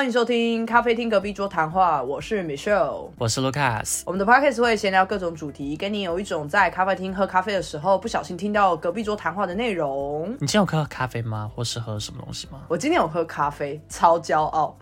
欢迎收听咖啡厅隔壁桌谈话，我是 Michelle。我是 Lucas，我们的 podcast 会闲聊各种主题，给你有一种在咖啡厅喝咖啡的时候不小心听到隔壁桌谈话的内容。你今天有喝咖啡吗？或是喝什么东西吗？我今天有喝咖啡，超骄傲。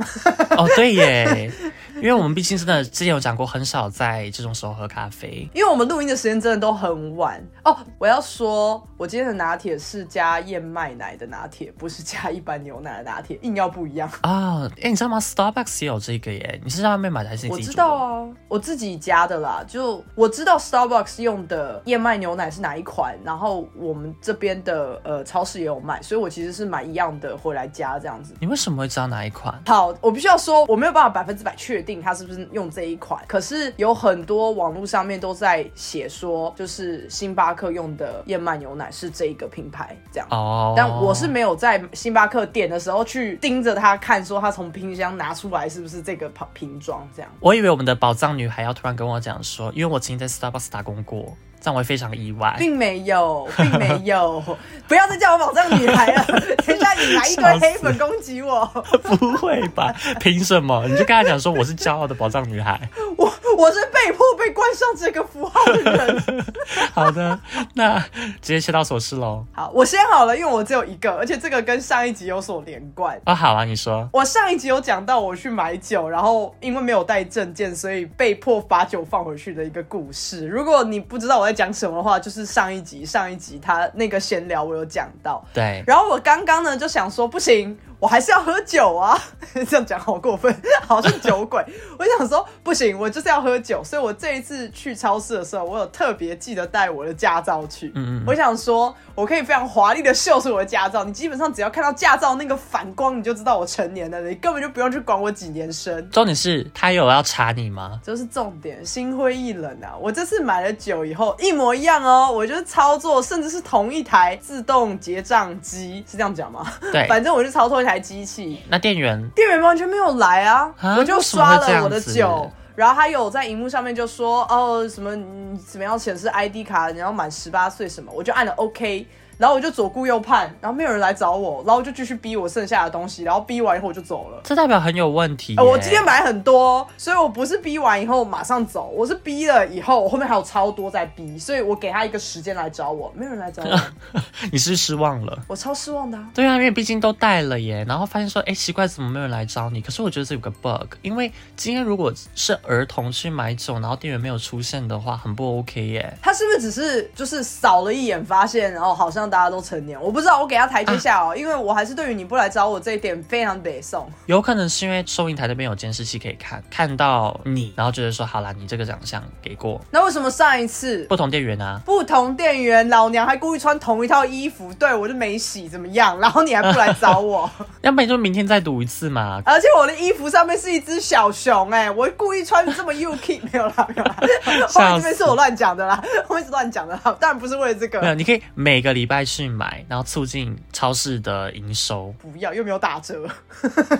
哦，对耶，因为我们毕竟真的之前有讲过，很少在这种时候喝咖啡。因为我们录音的时间真的都很晚哦。我要说，我今天的拿铁是加燕麦奶的拿铁，不是加一般牛奶的拿铁，硬要不一样。啊，哎，你知道吗？Starbucks 也有这个耶。你是在外面买的还是你我？知道啊，我自己加的啦。就我知道 Starbucks 用的燕麦牛奶是哪一款，然后我们这边的呃超市也有卖，所以我其实是买一样的回来加这样子。你为什么会知道哪一款？好，我必须要说，我没有办法百分之百确定它是不是用这一款，可是有很多网络上面都在写说，就是星巴克用的燕麦牛奶是这一个品牌这样。哦，但我是没有在星巴克点的时候去盯着它看，说它从冰箱拿出来是不是这个瓶瓶装这样。我以为我们的宝藏女孩要突然跟我讲说，因为我曾经在 Starbucks 打工过，这样我会非常意外。并没有，并没有，不要再叫我宝藏女孩了。等一下你来一堆黑粉攻击我，不会吧？凭什么？你就跟他讲说我是骄傲的宝藏女孩。我我是被迫被冠上这个符号的人。好的，那直接切到手势喽。好，我先好了，因为我只有一个，而且这个跟上一集有所连贯。啊，好啊，你说。我上一集有讲到我去买酒，然后因为没有带证件，所以被迫把酒放回去的一个故事。如果你不知道我在讲什么的话，就是上一集上一集他那个闲聊我有讲到。对，然后我刚刚呢就想说，不行，我还是要喝酒啊！这样讲好过分，好像酒鬼。我想说，不行，我就是要喝酒。所以我这一次去超市的时候，我有特别记得带我的驾照去。嗯嗯我想说，我可以非常华丽的秀出我的驾照。你基本上只要看到驾照那个反光，你就知道我成年了，你根本就不用去管我几年生。重点是他有要查你吗？这是重点，心灰意冷啊！我这次买了酒以后一模一样哦，我就是操作，甚至是同一台自动结账机，是这样讲吗？对 反正我就操作一台机器，那店员店员完全没有来啊，啊我就刷了我的酒。然后他有在荧幕上面就说哦什么你怎么样显示 ID 卡，你要满十八岁什么，我就按了 OK，然后我就左顾右盼，然后没有人来找我，然后我就继续逼我剩下的东西，然后逼完以后我就走了。这代表很有问题耶、呃，我今天买很多，所以我不是逼完以后马上走，我是逼了以后，我后面还有超多在逼，所以我给他一个时间来找我，没有人来找我，你是不是失望了？我超失望的、啊。对啊，因为毕竟都带了耶，然后发现说，哎，奇怪，怎么没有人来找你？可是我觉得这有个 bug，因为今天如果是儿童去买酒，然后店员没有出现的话，很不 OK 耶。他是不是只是就是扫了一眼，发现然后好像大家都成年？我不知道，我给他台阶下哦，因为我还是对于你不来找我这一点非常北宋。有可能是因为收银台那边有监视器可以看，看到你，然后觉得说，好啦，你这个长相给过那为什么上一次不同店员啊。不同店员，老娘还故意穿同一套衣服，对我就没洗怎么样？然后你还不来找我？要不然就明天再赌一次嘛。而且我的衣服上面是一只小熊、哎，我故意穿这么 UK 没有啦，没有啦，后面这边是我乱讲的啦，后面是乱讲的啦，当然不是为了这个，没有，你可以每个礼拜去买，然后促进超市的营收，不要又没有打折，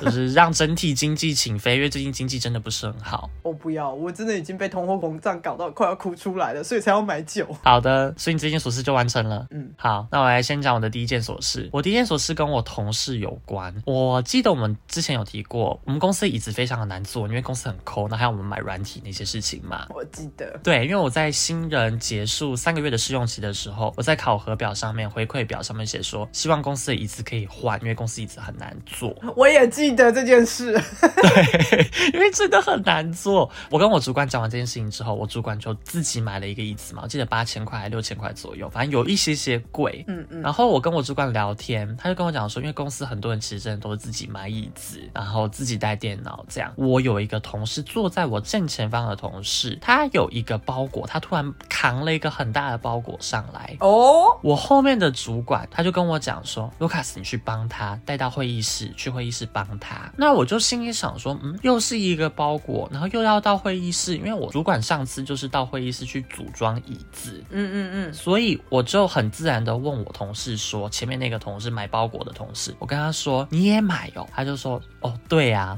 就是让整体经济起飞。因为最近经济真的不是很好。我不要，我真的已经被通货膨胀搞到快要哭出来了，所以才要买酒。好的，所以你这件琐事就完成了。嗯，好，那我来先讲我的第一件琐事。我第一件琐事跟我同事有关。我记得我们之前有提过，我们公司的椅子非常的难做，因为公司很抠，那还有我们买软体那些事情嘛。我记得，对，因为我在新人结束三个月的试用期的时候，我在考核表上面回馈表上面写说，希望公司的椅子可以换，因为公司椅子很难坐。我也记得这件事。对，因为真的很难坐。我跟我主管讲完这件事情之后，我主管就自己买了一个椅子嘛，我记得八千块还六千块左右，反正有一些些贵。嗯嗯，然后我跟我主管聊天，他就跟我讲说，因为公司很多人其实真的都是自己买椅子，然后自己带电脑这样。我有一个同事坐在我正前方的同事，他有一个包裹，他突然扛了一个很大的包裹上来。哦，我后面的主管他就跟我讲说，Lucas，你去帮他带到会议室，去会议室帮他。那我就心里想说，嗯，又是一个包裹，然后又要到会议室，因为我主管上次就是到会议室去组装椅子，嗯嗯嗯，所以我就很自然的问我同事说，前面那个同事买包裹的同事，我跟他说你也买哦，他就说哦对啊，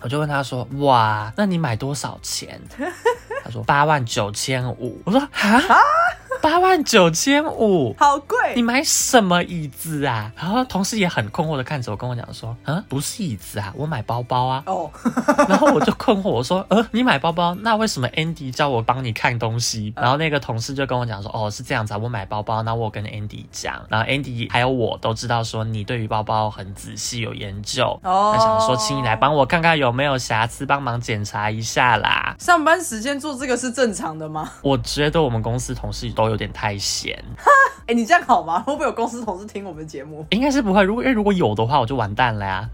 我就问他说哇，那你买多少钱？他说八万九千五，我说哈。八万九千五。好贵。你买什么椅子啊？然后同事也很困惑的看着我，跟我讲说：“嗯，不是椅子啊，我买包包啊。”哦，然后我就困惑，我说：“呃，你买包包，那为什么 Andy 叫我帮你看东西？”然后那个同事就跟我讲说：“哦，是这样子啊，我买包包，那我跟 Andy 讲，然后 Andy 还有我都知道说你对于包包很仔细有研究，哦他想说请你来帮我看看有没有瑕疵，帮忙检查一下啦。”上班时间做这个是正常的吗？我觉得我们公司同事都有点太闲，哎、你这样好吗？会不会有公司同事听我们节目？应该是不会。如果因为如果有的话，我就完蛋了呀，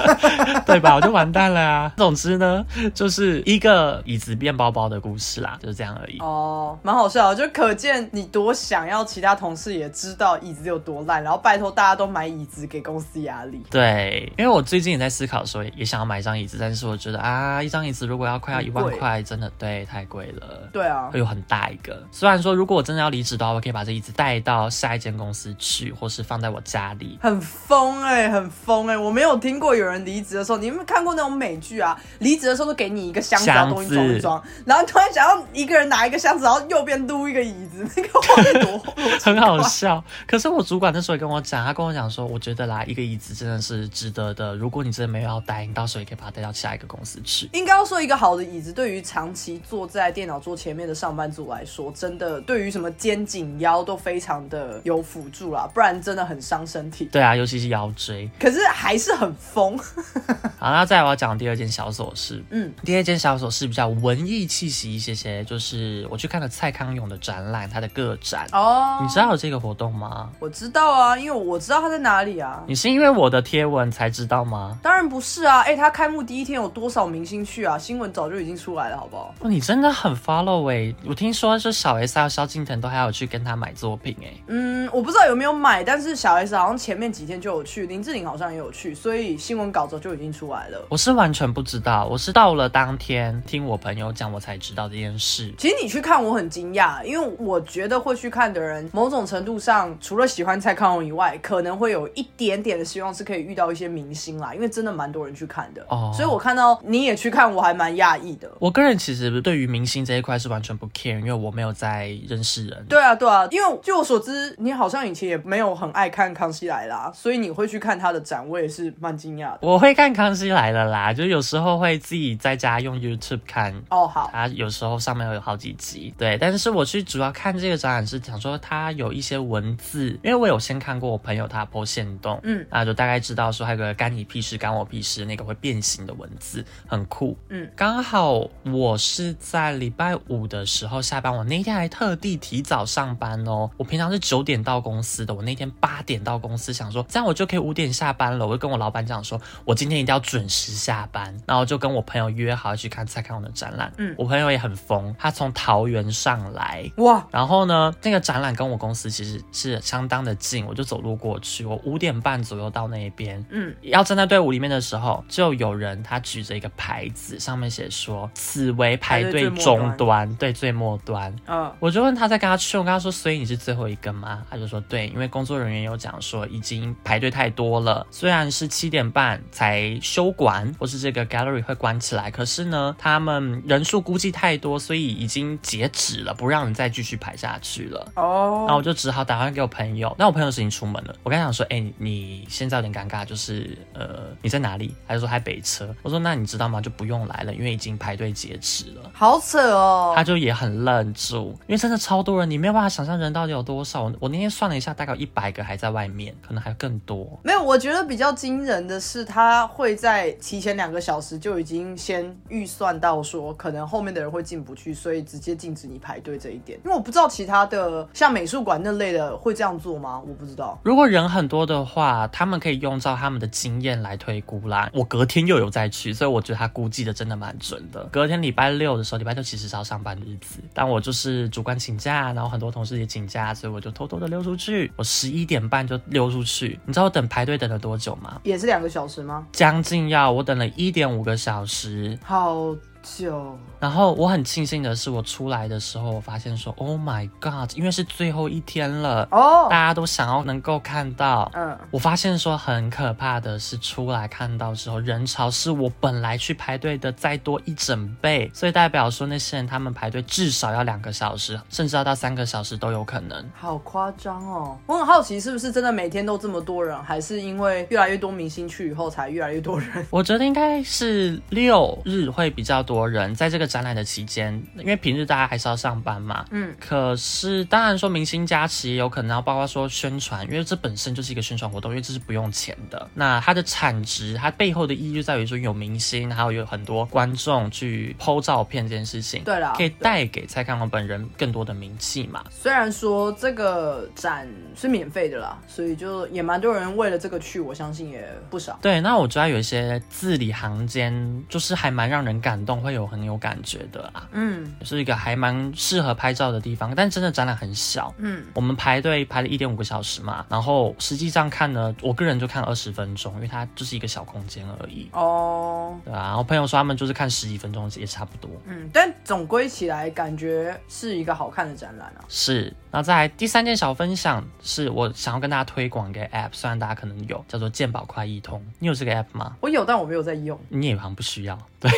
对吧？我就完蛋了呀。总之呢，就是一个椅子变包包的故事啦，就是这样而已。哦，蛮好笑的，就可见你多想要其他同事也知道椅子有多烂，然后拜托大家都买椅子给公司压力。对，因为我最近也在思考说，也想要买一张椅子，但是我觉得啊，一张椅子如果要快要一万块，真的对太贵了。对啊会，有很大一个。虽然说，如果我真的要离职的话，我可以把这椅子带到下一间公司去，或是放在我家里。很疯哎、很疯哎、我没有听过有人离职的时候，你有没有看过那种美剧啊？离职的时候都给你一个箱子，然后东西装一装，然后突然想要一个人拿一个箱子，然后右边撸一个椅子，那个画面多很好笑。可是我主管那时候也跟我讲，他跟我讲说，我觉得啦，一个椅子真的是值得的。如果你真的没有要带，你到时候也可以把它带到下一个公司去。应该要说，一个好的椅子对于长期坐在电脑桌前面的上班族来说，真的对于什么肩颈腰都非常的有辅助啦，不然真的很伤身体。对啊，尤其是腰椎。可是还是很疯，好，那再来我要讲第二件小琐事。嗯，第二件小琐事比较文艺气息一些些，就是我去看了蔡康永的展览，他的个展。哦你知道有这个活动吗？我知道啊，因为我知道他在哪里啊。你是因为我的贴文才知道吗？当然不是啊，哎、他开幕第一天有多少明星去啊？新闻早就已经出来了，好不好？哦，你真的很 follow 哎、我听说是小 S 还有萧敬腾都还有去跟他买作品哎、嗯，我不知道有没有买，但是小 S 好像前面几天就有去，林志玲好像也有去，所以新闻稿早就已经出来了。我是完全不知道，我是到了当天听我朋友讲，我才知道这件事。其实你去看，我很惊讶，因为我觉得会去看的人，某种程度上除了喜欢蔡康永以外，可能会有一点点的希望是可以遇到一些明星啦，因为真的蛮多人去看的。哦所以我看到你也去看，我还蛮讶异的。我个人其实对于明星这一块是完全不 care，因为我没有在认识人。对啊，对啊，因为据我所知，你好像以前也没有很爱看《康熙来啦》，所以你会去看他的展，我也是蛮惊讶的。我会看《康熙来了》啦，就有时候会自己在家用 YouTube 看。哦，好，它有时候上面会有好几集，对，但是我去主要看这个展览是想说他有一些文字，因为我有先看过我朋友他 po 线洞，嗯，那就大概知道说还有个干你屁事干我屁事那个会变形的文字，很酷，嗯，刚好我是在礼拜五的时候下班，我那天还特地提早上班哦，我平常是九点到公司的，我那天八点到公司，想说这样我就可以五点下班了，我就跟我老板讲说，我今天一定要准时下班，然后就跟我朋友约好去看蔡康永的展览，嗯。我朋友也很疯，他从桃园上来，哇，然后呢，那个展览跟我公司其实是相当的近，我就走路过去。我五点半左右到那边，嗯，要站在队伍里面的时候，就有人他举着一个牌子，上面写说此为排队终端，对，最末端。嗯，我就问他在跟他去，我跟他说，所以你是最后一个吗？他就说对，因为工作人员有讲说已经排队太多了，虽然是七点半才休馆，或是这个 gallery 会关起来，可是呢，他们人数估计太多，所以已经截止了，不让你再继续排下去了。哦，然后我就只好打电话给我朋友，那我朋友是已经出门了。我跟他讲说，哎、你现在有点尴尬，就是呃你在哪里？他就说还北车。我说那你知道吗？就不用来了，因为已经排队截止了。好扯哦，他就也很愣住，因为真的超多人，你没有办法想象人到底有多少。我我那天算了一下，大概有一百个还在外面，可能还更多。没有，我觉得比较惊人的是，他会在提前两个小时就已经先预算到说，可能后面的人会进不去，所以直接禁止你排队这一点。因为我不知道其他的像美术馆那类的会这样做吗？我不知道。如果人很多的话，他们可以用照他们的经验来推估啦。我隔天又有再去，所以我觉得他估计的真的蛮准的。隔天礼拜六的时候，礼拜六其实是要上班的日子，但我就是主观请假，然后很多同事也请假，所以我就偷偷的溜出去。我十一点半就溜出去，你知道我等排队等了多久吗？也是两个小时吗？将近要我等了一点五个小时。好久。然后我很庆幸的是，我出来的时候，我发现说，Oh my God，因为是最后一天了，哦大，家都想要能够看到。嗯，我发现说很可怕的是，出来看到之后，人潮是我本来去排队的再多一整倍，所以代表说那些人他们排队至少要两个小时，甚至要到三个小时都有可能。好夸张哦！我很好奇，是不是真的每天都这么多人，还是因为越来越多明星去以后才越来越多人？我觉得应该是六日会比较多人，在这个展览的期间，因为平日大家还是要上班嘛。嗯，可是当然说明星加持也有可能要包括说宣传，因为这本身就是一个宣传活动，因为这是不用钱的。那它的产值，它背后的意义就在于说有明星，还有有很多观众去 PO 照片这件事情，对了可以带给蔡康永本人更多的名气嘛。虽然说这个展是免费的啦，所以就也蛮多人为了这个去，我相信也不少。对，那我觉得有一些字里行间，就是还蛮让人感动，会有很有感觉的啦。嗯是一个还蛮适合拍照的地方，但真的展览很小。嗯，我们排队排了一点五个小时嘛，然后实际上看呢，我个人就看二十分钟，因为它就是一个小空间而已，哦，对啊。然后朋友说他们就是看十几分钟也差不多。嗯，但总归起来感觉是一个好看的展览啊。是，那再来第三件小分享是我想要跟大家推广一个 app，虽然大家可能有，叫做健保快易通。你有这个 app 吗？我有，但我没有在用。你也好像不需要，对。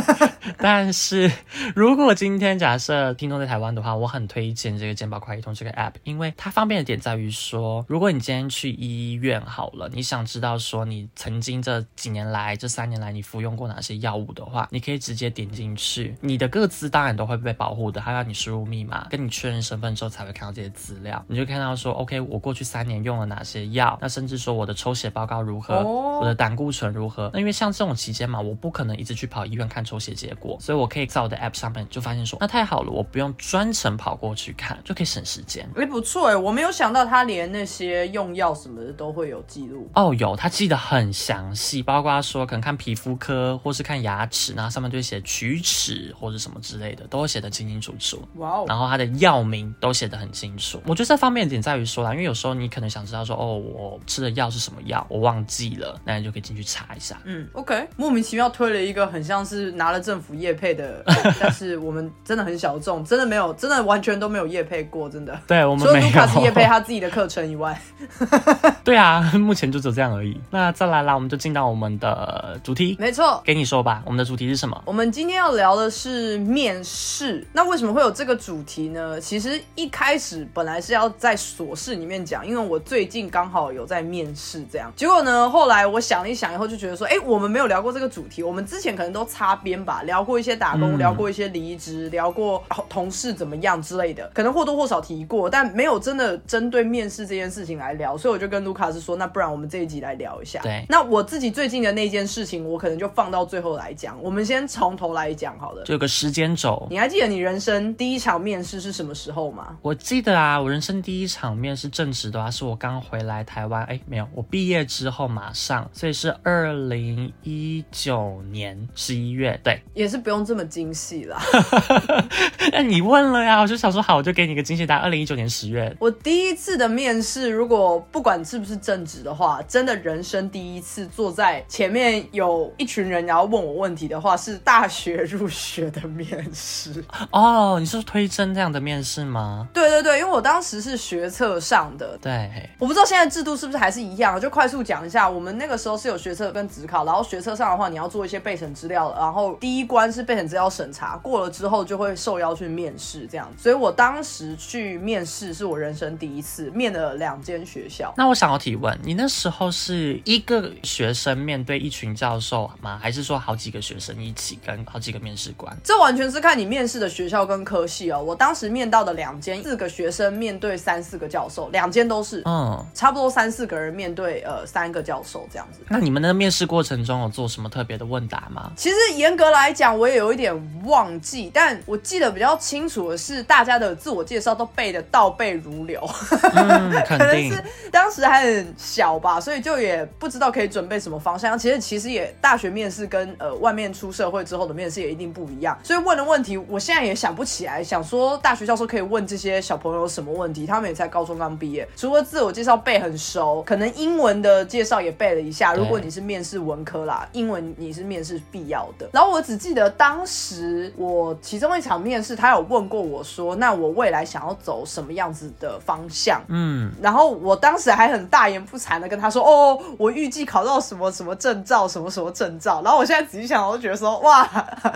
但是如果今天假设听众在台湾的话，我很推荐这个健保快易通这个 app，因为它方便的点在于说，如果你今天去医院好了，你想知道说你曾经这几年来、这三年来你服用过哪些药物的话，你可以直接点进去，你的各自当然都会被保护的，它要你输入密码，跟你确认身份之后才会看到这些资料，你就看到说，OK，我过去三年用了哪些药，那甚至说我的抽血报告如何，哦我的胆固醇如何？那因为像这种期间嘛，我不可能一直去跑医院看抽血结果，所以我可以在我的 app 上面就发现说，那太好了，我不用专程跑过去看，就可以省时间。哎、不错哎，我没有想到他连那些用药什么的都会有记录。哦，有，他记得很详细，包括说可能看皮肤科或是看牙齿，然后上面就会写龋齿或者什么之类的，都会写得清清楚楚。哇哦，然后他的药名都写得很清楚。我觉得这方面的点在于说啦，因为有时候你可能想知道说，哦，我吃的药是什么药，我忘记了，那你就可以进去查一下。嗯，OK，莫名其妙推了一个很像是拿了政府业配的，但是我们真的很小众，真的没有，真的完全都没有业配过，真的。对我们没除了卢卡斯业配，他自己的课程以外，对啊，目前就只有这样而已。那再来啦，我们就进到我们的主题，没错。给你说吧，我们的主题是什么？我们今天要聊的是面试。那为什么会有这个主题呢？其实一开始本来是要在琐事里面讲，因为我最近刚好有在面试，这样。结果呢，后来我想了一想以后，就觉得说，哎，我们没有聊过这个主题。我们之前可能都擦边吧，聊过一些打工，嗯聊过一些离职，聊过同事怎么样之类的，可能或多或少提过，但没有真的针对面试这件事情来聊。所以我就跟卢卡斯说，那不然我们这一集来聊一下。对那我自己最近的那件事情，我可能就放到最后来讲。我们先从头来讲好了。就有个时间轴。你还记得你人生第一场面试是什么时候吗？我记得啊，我人生第一场面试正职的话，是我刚回来台湾，哎，没有，我毕业之后马上，所以是二零一九年十一月，对。也是不用这么精细啦。那你问了呀，我就想说好，我就给你个惊喜答案。二零一九年十月，我第一次的面试，如果不管是不是正职的话，真的人生第一次坐在前面有一群人，然后问我问题的话，是大学入学的面试。哦，你是推甄这样的面试吗？对对对对，因为我当时是学测上的，对，我不知道现在制度是不是还是一样，就快速讲一下。我们那个时候是有学测跟职考，然后学测上的话，你要做一些备审资料，然后第一关是备审资料审查，过了之后就会受邀去面试这样。所以我当时去面试是我人生第一次，面了两间学校。那我想要提问，你那时候是一个学生面对一群教授吗？还是说好几个学生一起跟好几个面试官？这完全是看你面试的学校跟科系哦。我当时面到的两间，四个学生面对三四个教授，两间都是，嗯，差不多三四个人面对呃三个教授这样子。那你们的面试过程中有做什么特别的问答吗？其实严格来讲，我也有一点忘记，但我记得比较清楚的是，大家的自我介绍都背的倒背如流，嗯，肯定可能是。当时还很小吧，所以就也不知道可以准备什么方向。其实其实也大学面试跟呃外面出社会之后的面试也一定不一样，所以问的问题我现在也想不起来。想说大学教授可以问这些小朋友什么问题，他们也才高中刚毕业，除了自我介绍背很熟，可能英文的介绍也背了一下。如果你是面试文科啦，英文你是面试必要的。然后我我只记得当时我其中一场面试，他有问过我说，那我未来想要走什么样子的方向？嗯，然后我当时还很大言不惭的跟他说，哦，我预计考到什么什么证照，什么什么证照。然后我现在仔细想，我就觉得说，哇，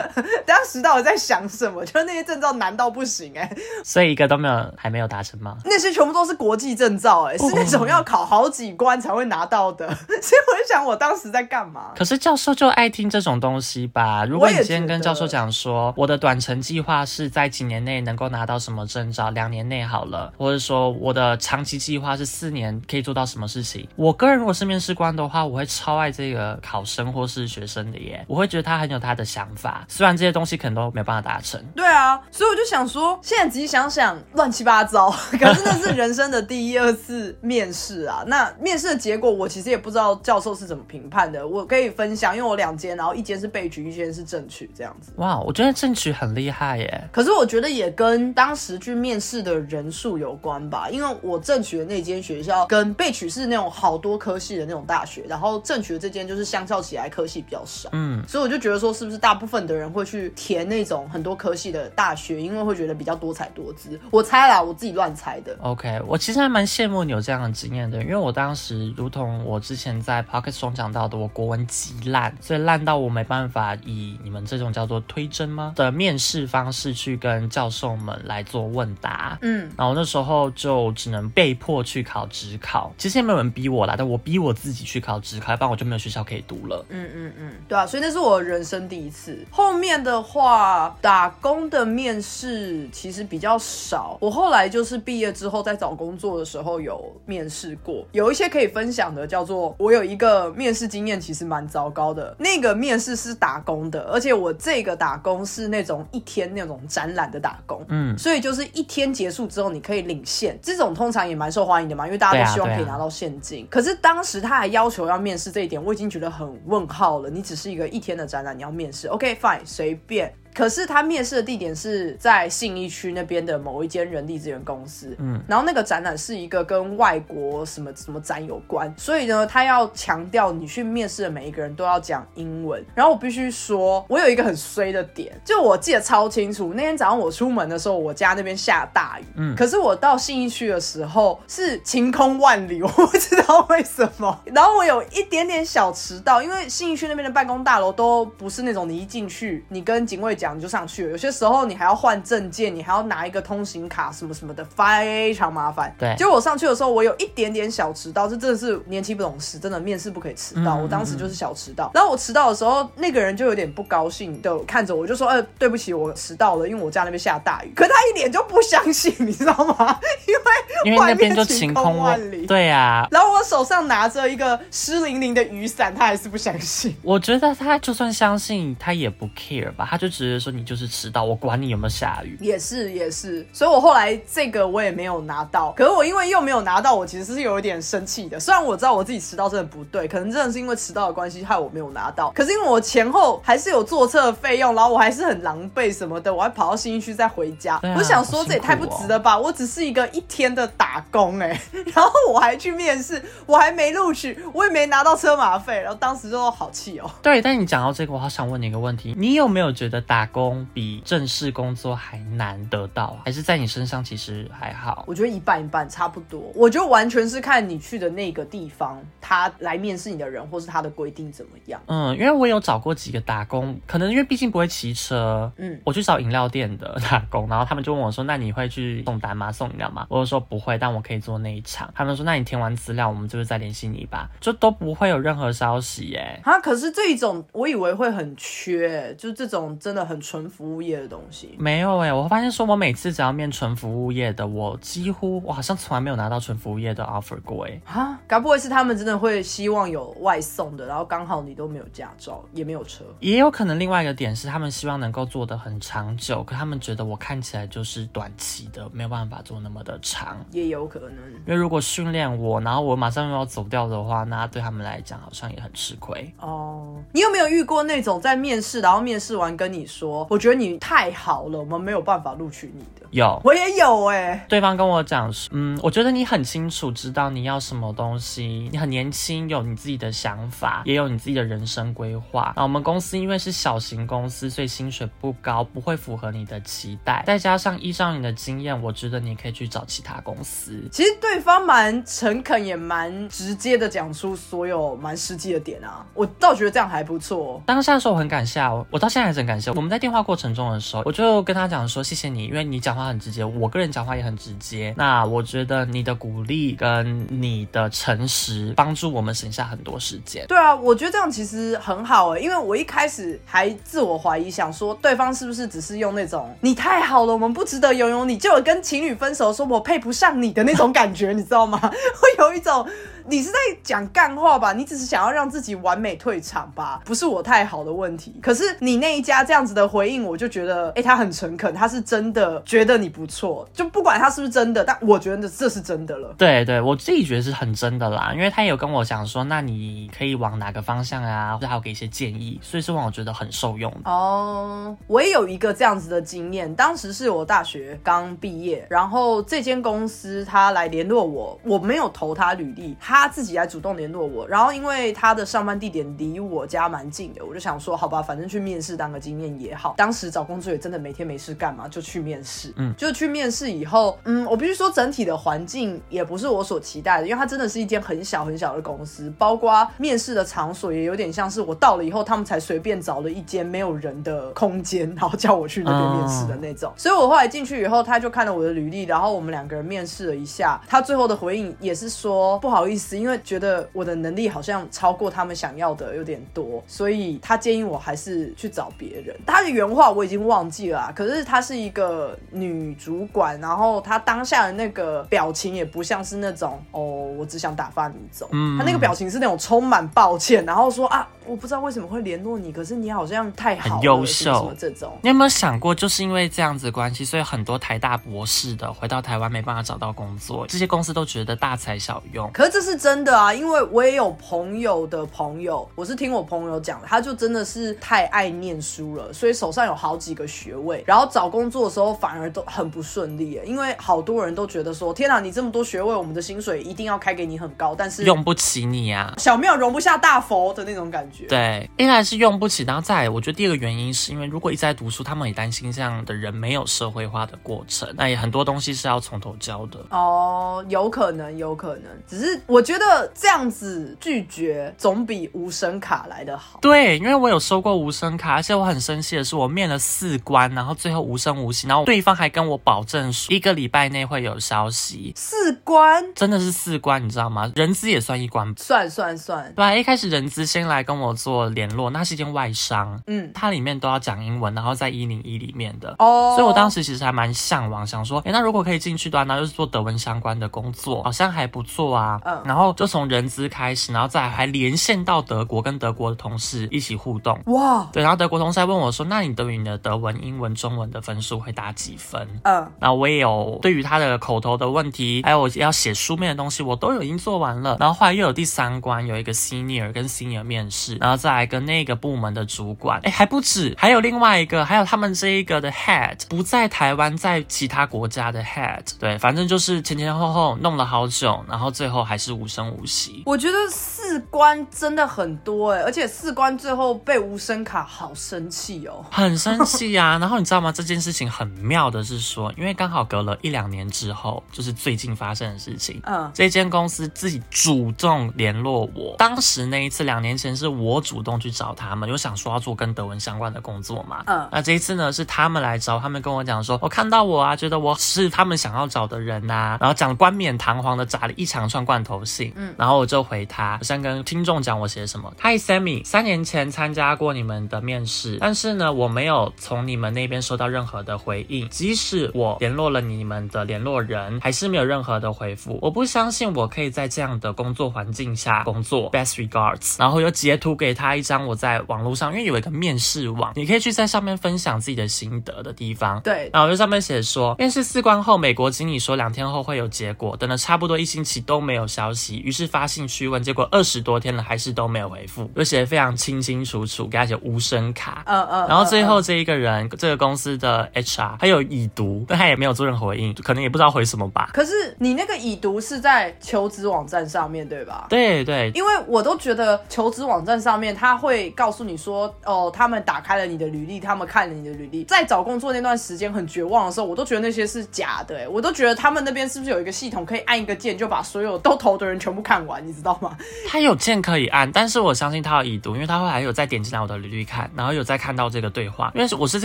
当时到底在想什么？就是那些证照难到不行哎、所以一个都没有，还没有达成吗？那些全部都是国际证照哎、是那种要考好几关才会拿到的。所以我就想，我当时在干嘛？可是教授就爱听这种东西吧？如果你今天跟教授讲说，我的短程计划是在几年内能够拿到什么证照，两年内好了，或者说我的长期计划是四年可以做到什么事情，我个人如果是面试官的话，我会超爱这个考生或是学生的耶，我会觉得他很有他的想法，虽然这些东西可能都没有办法达成。对啊，所以我就想说，现在仔细想想，乱七八糟。可是那是人生的第一、二次面试啊。那面试的结果，我其实也不知道教授是怎么评判的。我可以分享，因为我两间，然后一间是被取，一间是正取，这样子。哇，我觉得正取很厉害耶。可是我觉得也跟当时去面试的人数有关吧，因为我正取的那间学校跟被取是那种好多科系的那种大学，然后正取的这间就是相较起来科系比较少。嗯，所以我就觉得说，是不是大部分的人会去填那种很多科系的大学，因为会觉得比较多彩多姿。我猜啦，我自己乱猜的。OK，我其实还蛮羡慕你有这样的经验的，因为我当时如同我之前在 Pocket 中讲到的，我国文极烂，所以烂到我没办法以你们这种叫做推甄吗的面试方式去跟教授们来做问答。嗯，然后那时候就只能被迫去考职考，其实也没有人逼我啦，但我逼我自己去考职考，要不然我就没有学校可以读了。嗯嗯嗯，对啊，所以那是我人生第一次。后面的话，打工的面试其实比较少。我后来就是毕业之后，在找工作的时候有面试过，有一些可以分享的，叫做我有一个面试经验，其实蛮糟糕的。那个面试是打工的，而且我这个打工是那种一天那种展览的打工。嗯，所以就是一天结束之后，你可以领现，这种通常也蛮受欢迎的嘛，因为大家都希望可以拿到现金。可是当时他还要求要面试这一点，我已经觉得很问号了。你只是一个一天的展览，你要面试，OK fine，随便。可是他面试的地点是在信义区那边的某一间人力资源公司，嗯，然后那个展览是一个跟外国什么什么展有关，所以呢，他要强调你去面试的每一个人都要讲英文。然后我必须说，我有一个很衰的点，就我记得超清楚，那天早上我出门的时候，我家那边下大雨，嗯，可是我到信义区的时候是晴空万里，我不知道为什么。然后我有一点点小迟到，因为信义区那边的办公大楼都不是那种你一进去，你跟警卫讲你就上去了，有些时候你还要换证件，你还要拿一个通行卡什么什么的，非常麻烦。对结果我上去的时候，我有一点点小迟到，这真的是年轻不懂事，真的面试不可以迟到。嗯我当时就是小迟到，然后我迟到的时候，那个人就有点不高兴的看着我，就说：“呃，对不起，我迟到了，因为我家那边下大雨。”可他一脸就不相信，你知道吗？因为因为那边就外面晴晴空万里。对啊，然后我手上拿着一个湿淋淋的雨伞，他还是不相信。我觉得他就算相信，他也不 care 吧，他就只是说你就是迟到，我管你有没有下雨。也是也是，所以我后来这个我也没有拿到。可是我因为又没有拿到，我其实是有一点生气的。虽然我知道我自己迟到真的不对，可能真的是因为迟到的关系害我没有拿到。可是因为我前后还是有坐车的费用，然后我还是很狼狈什么的，我还跑到新一区再回家。啊我想说这也太不值得吧！我只是一个一天的打工哎、然后我还去面试，我还没录取，我也没拿到车马费，然后当时就好气哦。对，但你讲到这个，我好想问你一个问题：你有没有觉得打工比正式工作还难得到啊？还是在你身上其实还好？我觉得一半一半差不多，我觉得完全是看你去的那个地方，他来面试你的人，或是他的规定怎么样。嗯，因为我有找过几个打工，可能因为毕竟不会骑车，嗯我去找饮料店的打工，然后他们就问我说：“那你会去送单吗？送饮料吗？”我就说不会，但我可以做那一场。他们说：“那你填完资料，我们就是再联系你吧。”就都不会有任何消息耶。啊，可是这一种我以为会很缺，就这种真的很纯服务业的东西。没有哎，我发现说我每次只要面纯服务业的，我几乎我好像从来没有拿到纯服务业的 offer 过哎。啊，该不会是他们真的会希望有外送的，然后刚好你都没有驾照，也没有车？也有可能另外一个点是，他们希望能够做的很长久，可他们觉得我看起来就是短期的，没有办法做那么的长。也有可能。因为如果训练我，然后我马上又要走掉的话，那对他们来讲好像也很吃亏。哦，你有没有遇过那种在面试，然后面试完跟你说，我觉得你太好了，我们没有办法录取你的。有，我也有哎、对方跟我讲说，嗯，我觉得你很清楚知道你要什么东西，你很年轻，有你自己的想法，也有你自己的人生规划。那我们公司因为是小型公司，所以薪水不高，不会符合你的期待。再加上依照你的经验，我觉得你可以去找其他公司。其实对方蛮诚恳，也蛮直接的讲出所有蛮实际的点啊，我倒觉得这样还不错。当下的时候我很感谢啊，我我到现在还是很感谢。我们在电话过程中的时候，我就跟他讲说谢谢你，因为你讲话很直接，我个人讲话也很直接。那我觉得你的鼓励跟你的诚实，帮助我们省下很多时间。对啊，我觉得这样其实很好哎、因为我一开始还自我怀疑，想说对方是不是只是用那种“你太好了，我们不值得拥有你”，就有跟情侣分手说我配不上你的那种感觉，你知道吗？会有一种你是在讲干话吧？你只是想要让自己完美退场吧？不是我太好的问题。可是你那一家这样子的回应，我就觉得，哎、他很诚恳，他是真的觉得你不错，就不管他是不是真的，但我觉得这是真的了。对对，我自己觉得是很真的啦，因为他有跟我讲说，那你可以往哪个方向啊，或者还有给一些建议，所以是让我觉得很受用的。哦我也有一个这样子的经验，当时是我大学刚毕业，然后这间公司他来联络我，我没有投他履历，他自己来主动联络我，然后因为他的上班地点离我家蛮近的，我就想说，好吧，反正去面试当个经验也好。当时找工作也真的每天没事干嘛，就去面试，嗯就去面试以后，嗯，我必须说整体的环境也不是我所期待的，因为它真的是一间很小很小的公司，包括面试的场所也有点像是我到了以后，他们才随便找了一间没有人的空间，然后叫我去那边面试的那种。所以我后来进去以后，他就看了我的履历，然后我们两个人面试了一下，他最后的回应也是说不好意思，因为觉得我的能力好像超过他们想要的有点多，所以他建议我还是去找别人。他的原话我已经忘记了啊，可是她是一个女主管，然后她当下的那个表情也不像是那种哦，我只想打发你走，嗯她那个表情是那种充满抱歉，然后说啊，我不知道为什么会联络你，可是你好像太好了，很优秀这种。你有没有想过，就是因为这样子的关系，所以很多台大博士的回到台湾没办法找到工作，这些公司都觉得大材小用。可是这是真的啊，因为我也有朋友的朋友，我是听我朋友讲的，他就真的是太爱念书了，所以手上有好几个学位，然后找工作的时候反而都很不顺利，因为好多人都觉得说，天哪，你这么多学位，我们的薪水一定要开给你很高，但是用不起你啊！小庙容不下大佛的那种感觉。对，应该是用不起，然后再，我觉得第二个原因是因为如果一直在读书，他们也担心这样的人没有社会化的过程，那也很多东西是要从头教的。哦，有可能，有可能，只是我觉得这样子拒绝总比无声卡来的好。对，因为我有收过无声卡，而且我很生气的是，我面了四关，然后最后无声无息，然后对方还跟我保证说一个礼拜内会有消息，四关，真的是四关，你知道吗？人资也算一关。算算算，对啊，一开始人资先来跟我做联络，那是一间外商，嗯，它里面都要讲英文，然后在一零一里面的。哦，所以我当时其实还蛮向往，想说，哎，那如果可以进去的话，那就是做德文相关的工作，好像还不错啊。嗯然后就从人资开始，然后再还连线到德国，跟德国的同事一起互动。哇，对，然后德国同事还问我说：“那你对于你的德文、英文、中文的分数会打几分？”嗯，然后我也有对于他的口头的问题，还有我要写书面的东西，我都有已经做完了。然后后来又有第三关，有一个 senior 跟 senior 面试，然后再来跟那个部门的主管，哎，还不止，还有另外一个，还有他们这一个的 head 不在台湾，在其他国家的 head，对，反正就是前前后后弄了好久，然后最后还是无声无息。我觉得四关真的很多哎，而且四关最后被无声卡，好生气哦。很生气呀、然后你知道吗？这件事情很妙的是说，因为刚好隔了一两年之后，就是最近发生的事情。嗯，这间公司自己主动联络我，当时那一次两年前是我主动去找他们，有想说要做跟德文相关的工作嘛。嗯那这一次呢是他们来找，他们跟我讲说，我看到我啊，觉得我是他们想要找的人呐、然后讲冠冕堂皇的砸了一长串罐头信，嗯，然后我就回他，我先跟听众讲我写什么。Hi Sammy，三年前参加过你们的面试，但是呢，我没有从你们那边收到任何的回应，即使我联络了你们的联络人，还是没有任何的回复。我不相信我可以在这样的工作环境下工作。Best regards，然后又截图给他一张我在网络上，因为有一个面试网，你可以去在上面分享自己的心得的地方。对，然后我就上面写说，面试四关后，美国经理说两天后会有结果，等了差不多一星期都没有消息。息，于是发信去问，结果二十多天了还是都没有回复，而且非常清清楚楚，给他写无声卡。嗯嗯，然后最后嗯这一个人，这个公司的 HR 他有已读，但他也没有做任何回应，可能也不知道回什么吧。可是你那个已读是在求职网站上面对吧？对对，因为我都觉得求职网站上面他会告诉你说，哦，他们打开了你的履历，他们看了你的履历，在找工作那段时间很绝望的时候，我都觉得那些是假的，哎，我都觉得他们那边是不是有一个系统可以按一个键就把所有都投的人全部看完，你知道吗？他有键可以按，但是我相信他有已读，因为他后来有再点进来我的履历看，然后有再看到这个对话，因为是我是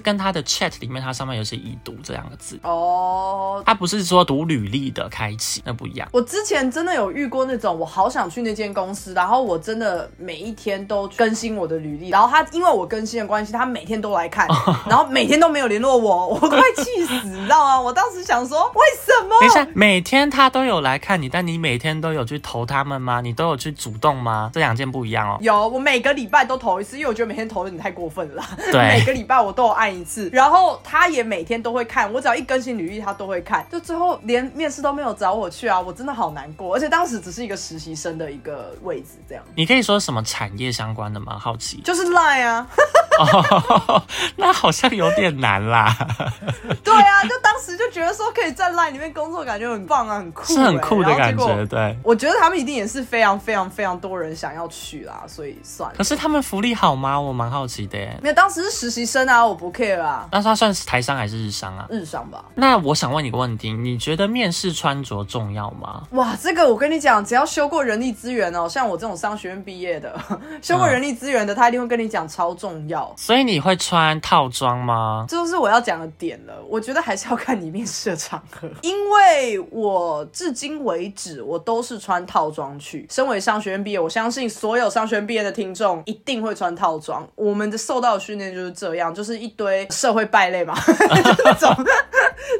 跟他的 chat 里面，它上面有写已读这两个字，哦。他不是说读履历的开启，那不一样。我之前真的有遇过那种，我好想去那间公司，然后我真的每一天都更新我的履历，然后他因为我更新的关系，他每天都来看，然后每天都没有联络我，我快气死，你知道吗？我当时想说，为什么？等一下，每天他都有来看你，但你每天都有去投他们吗？你都有去主动吗？这两件不一样哦。有，我每个礼拜都投一次，因为我觉得每天投的你太过分了。对 每个礼拜我都有按一次，然后他也每天都会看，我只要一更新履历，他都会看。就最后连面试都没有找我去啊，我真的好难过。而且当时只是一个实习生的一个位置，这样你可以说什么产业相关的吗？好奇。就是 line 啊。哦，那好像有点难啦，对啊，就当时就觉得说可以在 line 里面工作，感觉很棒啊，很酷、是很酷的欸感。觉，对。我觉得他们一定也是非常非常非常多人想要去啦，所以算了可。是他们福利好吗？我蛮好奇的耶。没有，当时是实习生啊，我不 care 啊，那他算是台商还是日商啊？日商吧。那我想问你个问题，你觉得面试穿着重要吗？哇，这个我跟你讲，只要修过人力资源哦，像我这种商学院毕业的，修过人力资源的，他一定会跟你讲超重要。所以你会穿套装吗？这就是我要讲的点了。我觉得还是要看你面试的场合，因为我至今为止我都是穿套装去。身为商学院毕业，我相信所有商学院毕业的听众一定会穿套装。我们的受到的训练就是这样，就是一堆社会败类嘛，就是那种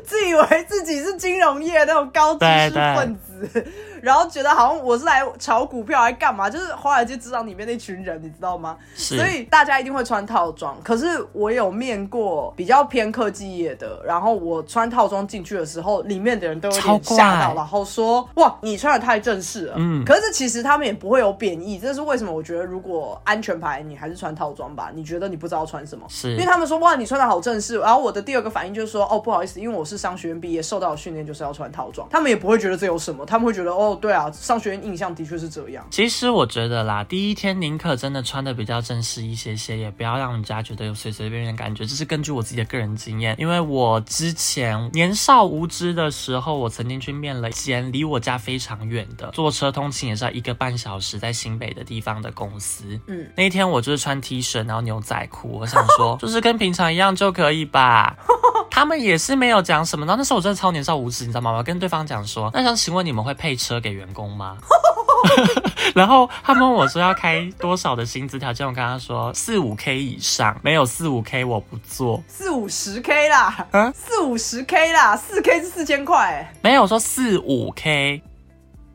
自以为自己是金融业那种高知识分子。然后觉得好像我是来炒股票，还干嘛？就是华尔街职场里面那群人，你知道吗？是所以大家一定会穿套装。可是我有面过比较偏科技业的，然后我穿套装进去的时候，里面的人都有点吓到，然后说：“哇，你穿的太正式了。”嗯可是其实他们也不会有贬义，这是为什么？我觉得如果安全牌，你还是穿套装吧。你觉得你不知道穿什么？是因为他们说：“哇，你穿的好正式。”然后我的第二个反应就是说：“哦，不好意思，因为我是商学院毕业，受到的训练就是要穿套装。”他们也不会觉得这有什么，他们会觉得：“哦，对啊，商学院印象的确是这样。”其实我觉得啦，第一天宁可真的穿的比较正式一些些，也不要让人家觉得有随随便便的感觉。这是根据我自己的个人经验，因为我之前年少无知的时候，我曾经去面了一间离我家非常远的，坐车通勤也是要一个半小时，在新北的地方的公司。嗯，那一天我就是穿 T 恤，然后牛仔裤，我想说就是跟平常一样就可以吧。他们也是没有讲什么，然后那时候我真的超年少无知，你知道吗？我跟对方讲说，那想请问你们会配车给员工吗？然后他们问我说要开多少的薪资条件，我跟他说四五 K 以上，没有四五 K 我不做。四五十 K 啦，嗯四五十 K 啦，四 K 是四千块欸，没有我说四五 K，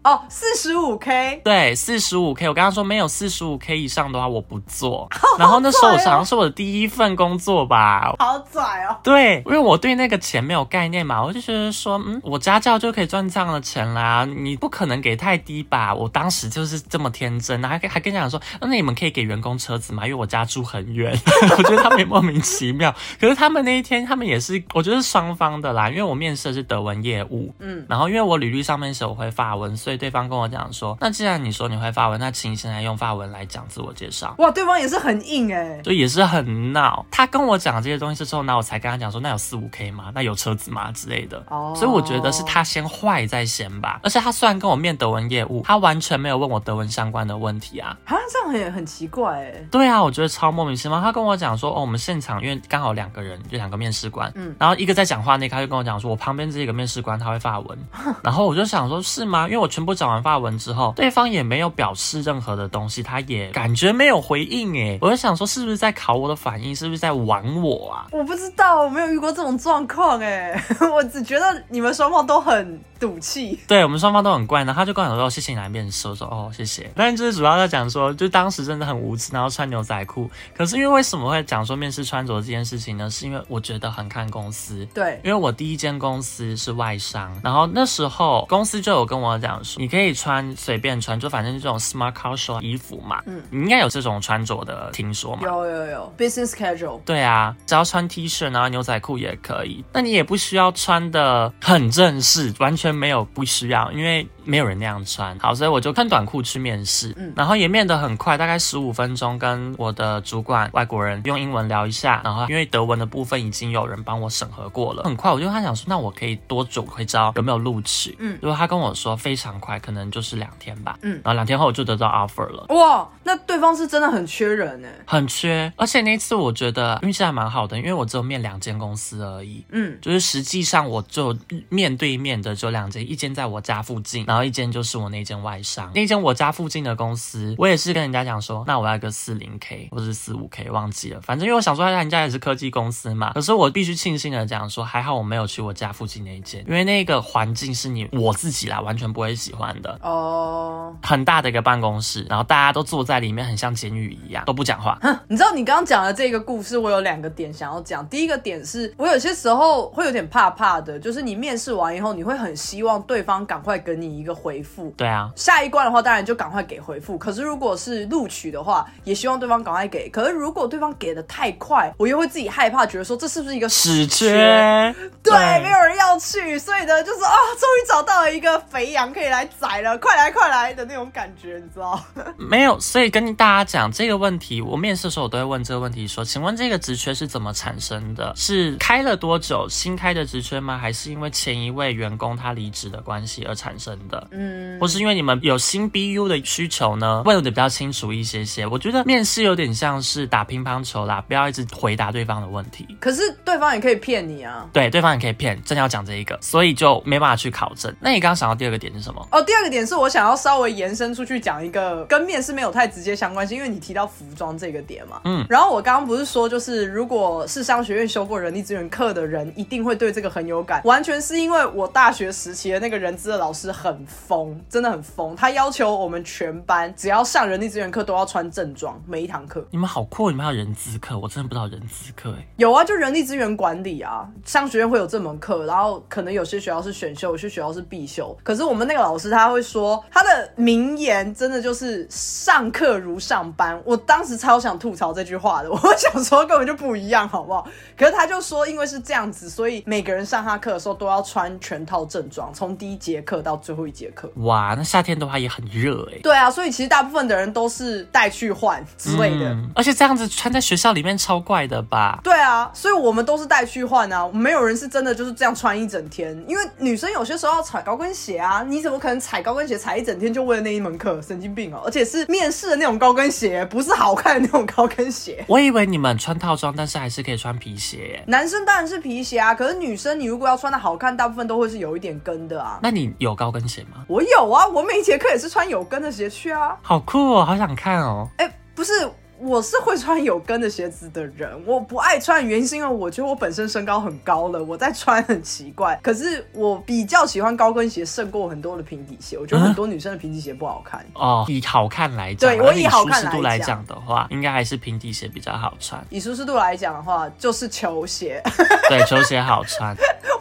哦，四十五 K，对，四十五 K。我跟他说没有四十五 K 以上的话我不做。然后那时候好像是我的第一份工作吧，好拽哦。对，因为我对那个钱没有概念嘛，我就觉得说，嗯，我家教就可以赚这样的钱啦，你不可能给太低吧？我当时就是这么天真，然后还还跟你讲说，那你们可以给员工车子吗？因为我家住很远，我觉得他们也莫名其妙。可是他们那一天，他们也是，我觉得是双方的啦，因为我面试的是德文业务，嗯，然后因为我履历上面写我会法文，所以对方跟我讲说，那既然你说你会发文，那请你现在用发文来讲自我介绍。哇，对方也是很硬哎、就也是很闹。他跟我讲这些东西之后，呢我才跟他讲说，那有四五 K 吗？那有车子吗之类的。哦所以我觉得是他先坏在先吧。而且他虽然跟我面德文业务，他完全没有问我德文相关的问题啊。好像这样也很奇怪哎、对啊，我觉得超莫名其妙。他跟我讲说，哦，我们现场因为刚好两个人，就两个面试官，嗯然后一个在讲话那个，他就跟我讲说，我旁边这个面试官他会发文，然后我就想说，是吗？因为我全部讲完发文之后，对方也没有表示任何的东西，他也感觉没有回应，哎，我就想说，是不是在考我的反应，是不是在玩我啊？我不知道，我没有遇过这种状况哎，我只觉得你们双方都很赌气。对我们双方都很怪，然后他就跟我说谢谢你来面试，我说哦谢谢。但是就是主要在讲说，就当时真的很无知，然后穿牛仔裤。可是因为为什么会讲说面试穿着这件事情呢？是因为我觉得很看公司。对，因为我第一间公司是外商，然后那时候公司就有跟我讲说，你可以穿随便穿，就反正这种 smart casual 衣服嘛，嗯，你应该有这种穿着的听说吗？有有有，business casual。对啊，只要穿 T 恤然后牛仔裤也可以，那你也不需要穿的很正式，完全没有不需要，因为。没有人那样穿好，所以我就穿短裤去面试，嗯，然后也面得很快，大概十五分钟，跟我的主管外国人用英文聊一下，然后因为德文的部分已经有人帮我审核过了，很快我就他想说，那我可以多久会知道有没有录取？嗯，如果他跟我说非常快，可能就是两天吧，嗯，然后两天后我就得到 offer 了，哇，那对方是真的很缺人哎，很缺，而且那次我觉得运气还蛮好的，因为我只有面两间公司而已，嗯，就是实际上我就面对面的就两间，一间在我家附近，然后。一间就是我那间外商，那间我家附近的公司，我也是跟人家讲说，那我要个四零 K 或者四五 K，忘记了，反正因为我想说人家也是科技公司嘛。可是我必须庆幸的讲说，还好我没有去我家附近那一间，因为那个环境是你我自己啦，完全不会喜欢的哦。很大的一个办公室，然后大家都坐在里面，很像监狱一样，都不讲话。哼你知道你刚刚讲的这个故事，我有两个点想要讲。第一个点是我有些时候会有点怕怕的，就是你面试完以后，你会很希望对方赶快给你一个。回复对啊，下一关的话当然就赶快给回复。可是如果是录取的话，也希望对方赶快给。可是如果对方给的太快，我又会自己害怕，觉得说这是不是一个 死缺？对，没有人要去，所以呢，就是啊，终于找到了一个肥羊可以来宰了，快来快来的那种感觉，你知道？没有，所以跟大家讲这个问题，我面试的时候我都会问这个问题，说，请问这个职缺是怎么产生的？是开了多久新开的职缺吗？还是因为前一位员工他离职的关系而产生的？嗯，或是因为你们有新 BU 的需求呢？问的比较清楚一些些。我觉得面试有点像是打乒乓球啦，不要一直回答对方的问题。可是对方也可以骗你啊。对，对方也可以骗，正要讲这一个，所以就没办法去考证。那你刚刚想到第二个点是什么？哦，第二个点是我想要稍微延伸出去讲一个跟面试没有太直接相关性，因为你提到服装这个点嘛。嗯。然后我刚刚不是说，就是如果是商学院修过人力资源课的人，一定会对这个很有感。完全是因为我大学时期的那个人资的老师很疯。真的很疯，他要求我们全班只要上人力资源课都要穿正装，每一堂课。你们好酷，你们还有人资课，我真的不知道人资课哎。有啊，就人力资源管理啊，商学院会有这门课，然后可能有些学校是选修，有些学校是必修。可是我们那个老师他会说，他的名言真的就是上课如上班。我当时超想吐槽这句话的，我想说根本就不一样，好不好？可是他就说，因为是这样子，所以每个人上他课的时候都要穿全套正装，从第一节课到最后一节课。哇，那夏天的话也很热哎。对啊，所以其实大部分的人都是带去换之类的，而且这样子穿在学校里面超怪的吧？对啊，所以我们都是带去换啊，没有人是真的就是这样穿一整天。因为女生有些时候要踩高跟鞋啊，你怎么可能踩高跟鞋踩一整天就为了那一门课？神经病哦！而且是面试的那种高跟鞋，不是好看的那种高跟鞋。我以为你们穿套装，但是还是可以穿皮鞋。男生当然是皮鞋啊，可是女生你如果要穿的好看，大部分都会是有一点跟的啊。那你有高跟鞋吗？我有啊。我每节课也是穿有跟的鞋去啊，好酷哦，好想看哦。哎，不是。我是会穿有跟的鞋子的人，我不爱穿的原因是因为我觉得我本身身高很高了，我在穿很奇怪。可是我比较喜欢高跟鞋胜过很多的平底鞋，我觉得很多女生的平底鞋不好看。哦，以好看来讲，对我以好看度来讲的话，应该还是平底鞋比较好穿。以舒适度来讲的话，就是球鞋。对，球鞋好穿，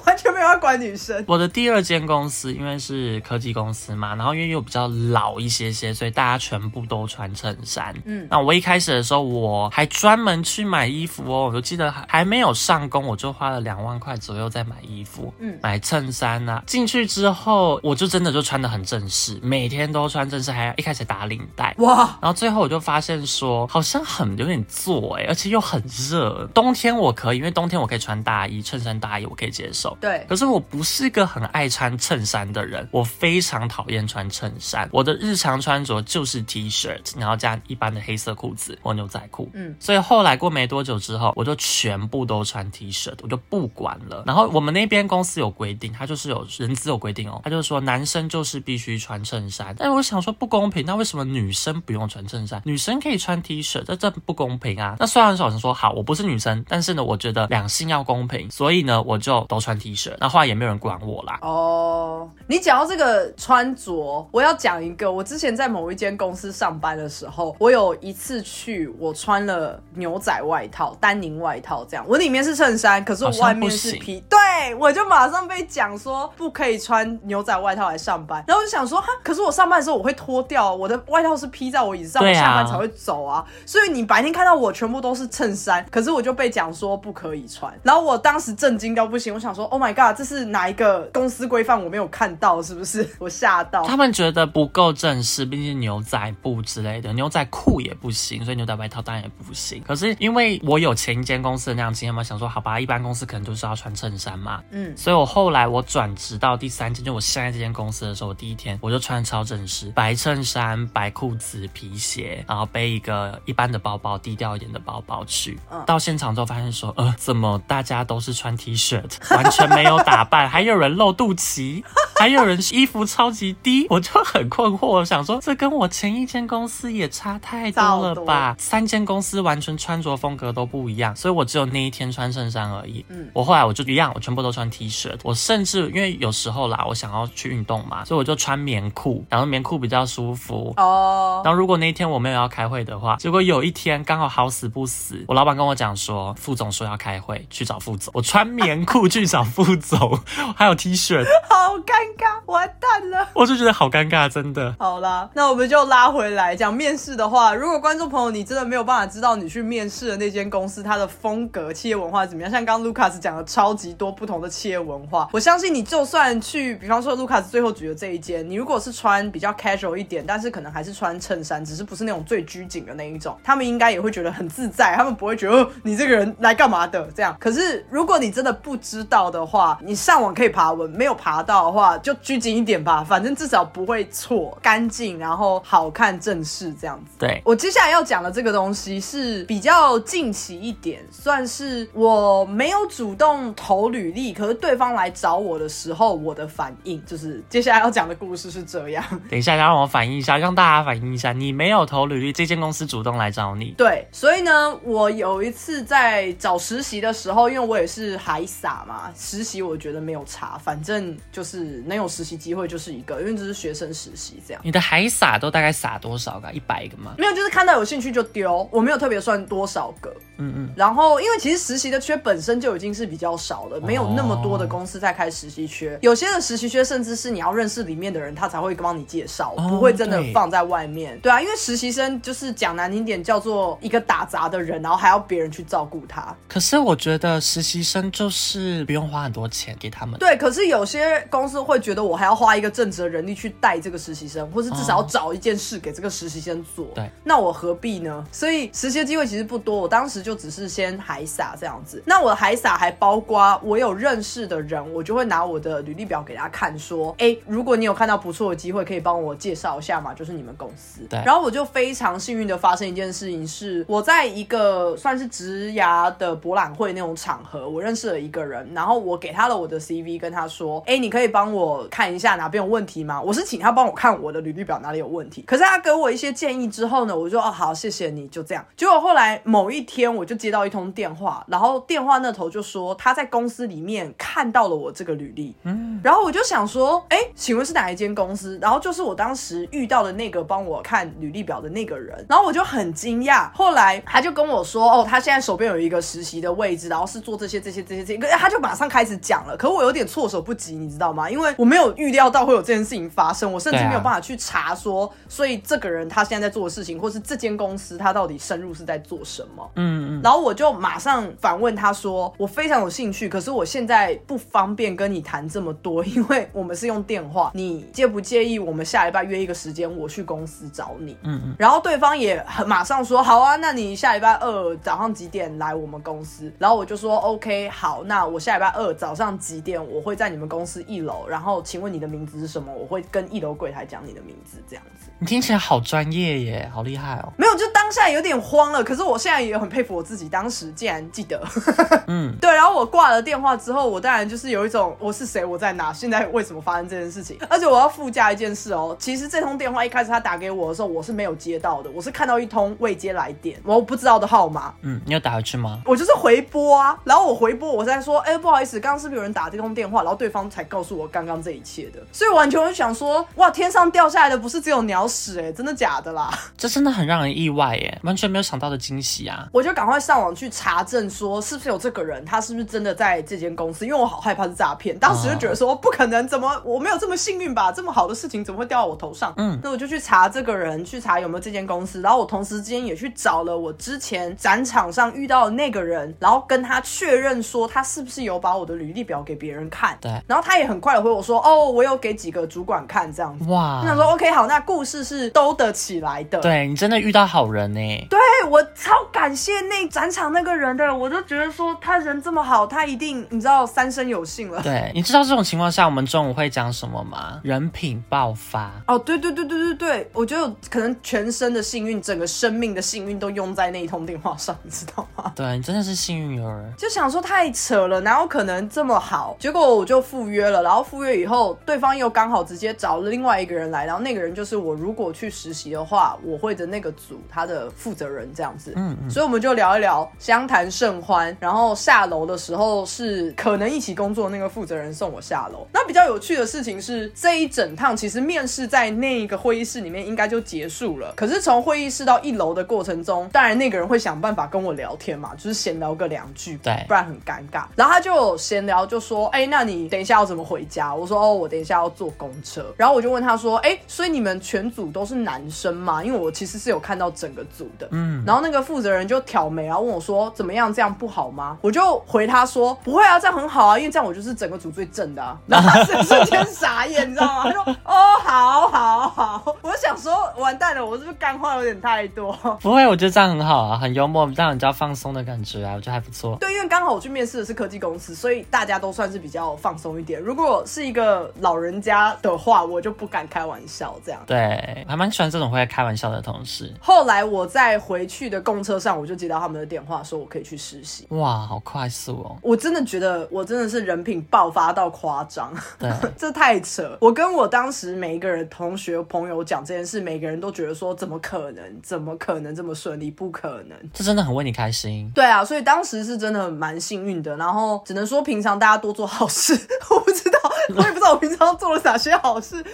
完全没有要管女生。我的第二间公司因为是科技公司嘛，然后因为又比较老一些些，所以大家全部都穿衬衫。嗯，那我一开始的时候我。还专门去买衣服哦，我记得还还没有上工，我就花了两万块左右在买衣服，嗯，买衬衫呐。进去之后，我就真的就穿的很正式，每天都穿正式，还要一开始打领带，哇！然后最后我就发现说，好像很有点做哎，而且又很热。冬天我可以，因为冬天我可以穿大衣、衬衫、大衣，我可以接受。对，可是我不是一个很爱穿衬衫的人，我非常讨厌穿衬衫。我的日常穿着就是 T 恤，然后加一般的黑色裤子或牛仔裤。嗯，所以后来过没多久之后，我就全部都穿 T 恤，我就不管了。然后我们那边公司有规定，他就是有人资有规定哦，他就说男生就是必须穿衬衫。但是我想说不公平，那为什么女生不用穿衬衫，女生可以穿 T 恤？这这不公平啊！那虽然说我说好，我不是女生，但是呢，我觉得两性要公平，所以呢，我就都穿 T 恤。恤，那后来也没有人管我啦。哦，你讲到这个穿着，我要讲一个。我之前在某一间公司上班的时候，我有一次去，我穿了牛仔外套、丹宁外套，这样，我里面是衬衫，可是我外面是皮，对我就马上被讲说不可以穿牛仔外套来上班。然后我就想说，哈，可是我上班的时候我会脱掉，我的外套是披在我椅子上，我下班才会走啊。所以你白天看到我全部都是衬衫，可是我就被讲说不可以穿。然后我当时震惊到不行，我想说，Oh my god，这是哪一个公司规范我没有看到？是不是？我吓到。他们觉得不够正式，毕竟牛仔布之类的，牛仔裤也不行，所以牛仔外套当然也不行。可是因为我有前一间公司的那样经验嘛，想说好吧，一般公司可能都是要穿衬衫嘛。嗯，所以我后来我转职到第三间，就我现在这间公司的时候，我第一天我就穿超正式，白衬衫、白裤子、皮鞋，然后背一个一般的包包，低调一点的包包去。嗯到现场之后发现说，呃，怎么大家都是穿 T 恤，完全没有打扮，还有人露肚脐，还有人衣服超级低，我就很困惑，我想说这跟我前一间公司也差太多了吧？三间公司完全穿着风格都不一样，所以我只有那一天穿衬衫而已。嗯，我后来我就一样，我全部都穿 T 恤，我甚至因为有时候啦，我想要去运动嘛，所以我就穿棉裤，然后棉裤比较舒服。哦，然后如果那一天我没有要开会的话，结果有一天刚好好死不死，我老板跟我讲说，副总说要开会，去找副总，我穿棉裤去找副总，还有 T 恤，好尴尬，完蛋了，我就觉得好尴尬，真的。好啦，那我们就拉回来讲面试的话，如果观众朋友你真的没有办法知道你去面试的那间公司它的风格、企业文化怎么样，像刚刚 Lucas 讲的超级多不同的企业文化，我相信你就算去，比方说 Lucas 最后举的这一间，你如果是穿比较 casual 一点，但是可能还是穿衬衫，只是不是那种最拘谨的那一种，他们应该也会觉得很自在，他们不会觉得你这个人来干嘛的这样。可是如果你真的不知道的话，你上网可以爬文，没有爬到的话就拘谨一点吧，反正至少不会错，干净，然后好看正式这样子。对我接下来要讲的这个东西是比较近期一点，算是我没有主动投履历，可是对方来找我的时候，我的反应就是接下来要讲的故事是这样。等一下，让我反映一下，让大家反映一下，你没有投履历，这间公司主动来找你。对，所以呢，我有一次在找实习的时候，因为我也是海撒嘛，实习我觉得没有差，反正就是能有实习机会就是一个，因为这是学生实习这样。你的海撒都大概撒多少个？一百个吗？没有，就是看到有兴趣就丢，我没有特别算多少个。嗯嗯。然后，因为其实实习的缺本身就已经是比较少了，没有那么多的公司在开实习缺。有些的实习缺甚至是你要认识里面的人，他才会帮你介绍，不会真的放在外面。对啊，因为实习生就是讲难听点，叫做一个打杂的人，然后还要别人去照顾他。可是我觉得实习生就是不用花很多钱给他们。对，可是有些公司会觉得我还要花一个正职的人力去带这个实习生，或是至少要找一件事给这个实习生做。对，那我何必呢？所以实习的机会其实不多。我当时就只是先海撒这样子。那我的海撒还包括我有认识的人，我就会拿我的履历表给他看，说：哎，如果你有看到不错的机会，可以帮我介绍一下嘛？就是你们公司。对。然后我就非常幸运的发生一件事情，是我在一个算是职涯的博览会那种场合，我认识了一个人，然后我给他了我的 CV，跟他说：哎，你可以帮我看一下哪边有问题吗？我是请他帮我看我的履历表哪里有问题。可是他给我一些建议之后呢，我就哦好，谢谢你，就这样。结果后来某一天，我就接到一通电话，然后电话那头就说他在公司里面看到了我这个履历，嗯，然后我就想说，哎，请问是哪一间公司？然后就是我当时遇到的那个帮我看履历表的那个人，然后我就很惊讶。后来他就跟我说，哦，他现在手边有一个实习的位置，然后是做这些这些这些这些，他就马上开始讲了。可我有点措手不及，你知道吗？因为我没有预料到会有这件事情发生，我甚至没有办法去查说，所以这个人他现在在做的事情，或是这间公司他到底深入是在做什么？嗯嗯。然后我就马上反问他说，我非常有兴趣，可是我现在不方便跟你谈这么多，因为我们是用电话，你介不介意我们下礼拜约一个时间，我去公司找你？嗯嗯。然后对方也很马上说，好啊，那你下礼拜二早上几点来我们公司？然后我就说，OK，好，那我下礼拜二早上几点我会在你们公司一楼，然后请问你的名字是什么？我会跟一楼柜台讲你的名字，这样子。你听起来好专业耶，好厉害哦。没有，就当下有点慌了，可是我现在也很佩服。服我自己，当时竟然记得。嗯，对，然后我挂了电话之后，我当然就是有一种我是谁，我在哪，现在为什么发生这件事情？而且我要附加一件事哦，其实这通电话一开始他打给我的时候，我是没有接到的，我是看到一通未接来电，我不知道的号码，嗯，你有打回去吗？我就是回拨啊，然后我回拨，我在说，哎、不好意思，刚刚是不是有人打这通电话？然后对方才告诉我刚刚这一切的，所以完全我就想说，哇，天上掉下来的不是只有鸟屎哎、真的假的啦？这真的很让人意外耶，完全没有想到的惊喜啊！我就赶快上网去查证，说是不是有这个人，他是不是真的在这间公司？因为我好害怕是诈骗，当时就觉得说不可能，怎么我没有这么幸运吧？这么好的事情怎么会掉到我头上？嗯那我就去查这个人，去查有没有这间公司，然后我同时之间也去找了我之前展场上遇到的那个人，然后跟他确认说他是不是有把我的履历表给别人看。对然后他也很快的回我说，哦，我有给几个主管看这样子。哇我，想说，OK，好，那故事是兜得起来的。对你真的遇到好人呢。对我超感谢那展场那个人的，我就觉得说他人这么好，他一定你知道三生有幸了。对，你知道这种情况下我们中午会讲什么吗？人品爆发。哦，对对对对对对，我觉得可能全身的幸运，整个生命的幸运都用在那一通电话上，你知道吗？对你真的是幸运儿。就想说太扯了，哪有可能这么好？结果我就赴约了，然后赴约以后，对方又刚好直接找了另外一个人来，然后那个人就是我如果去实习的话，我会的那个组他的负责人这样子。嗯嗯，所以我们就聊一聊，相谈甚欢。然后下楼的时候是可能一起工作那个负责人送我下楼。那比较有趣的事情是，这一整趟其实面试在那个会议室里面应该就结束了。可是从会议室到一楼的过程中，当然那个人会想办法跟我聊天嘛，就是闲聊个两句，对不然很尴尬。然后他就闲聊，就说：“哎、那你等一下要怎么回家？”我说：“哦，我等一下要坐公车。”然后我就问他说：“哎、所以你们全组都是男生吗？因为我其实是有看到整个组的。”嗯，然后那个负责人就挑眉，然后问我说：“怎么样？这样不好吗？”我就回他说：“不会啊，这样很好啊，因为这样我就是整个组最正的、啊。”然后他是瞬间傻眼，你知道吗？他说：“哦，好好好。”我就想说，完蛋了，我是不是干话有点太多？不会，我觉得这样很好啊，很幽默，让人家放松的感觉啊，我觉得还不错。对，因为刚好我去面试的是科技公司，所以大家都算是比较放松一点。如果是一个老人家的话，我就不敢开玩笑这样。对，还蛮喜欢这种会开玩笑的同事。后来我在回去的公车上，我就接到他们的电话，说我可以去实习。哇，好快速哦。我真的觉得我真的是人品爆发到夸张，对，这太扯。我跟我当时每一个人同学朋友讲这件事，每个人都觉得说怎么可能，怎么可能这么顺利？不可能。这真的很为你开心。对啊，所以当时是真的蛮幸运的。然后只能说平常大家多做好事，我不知道，我也不知道我平常做了哪些好事，为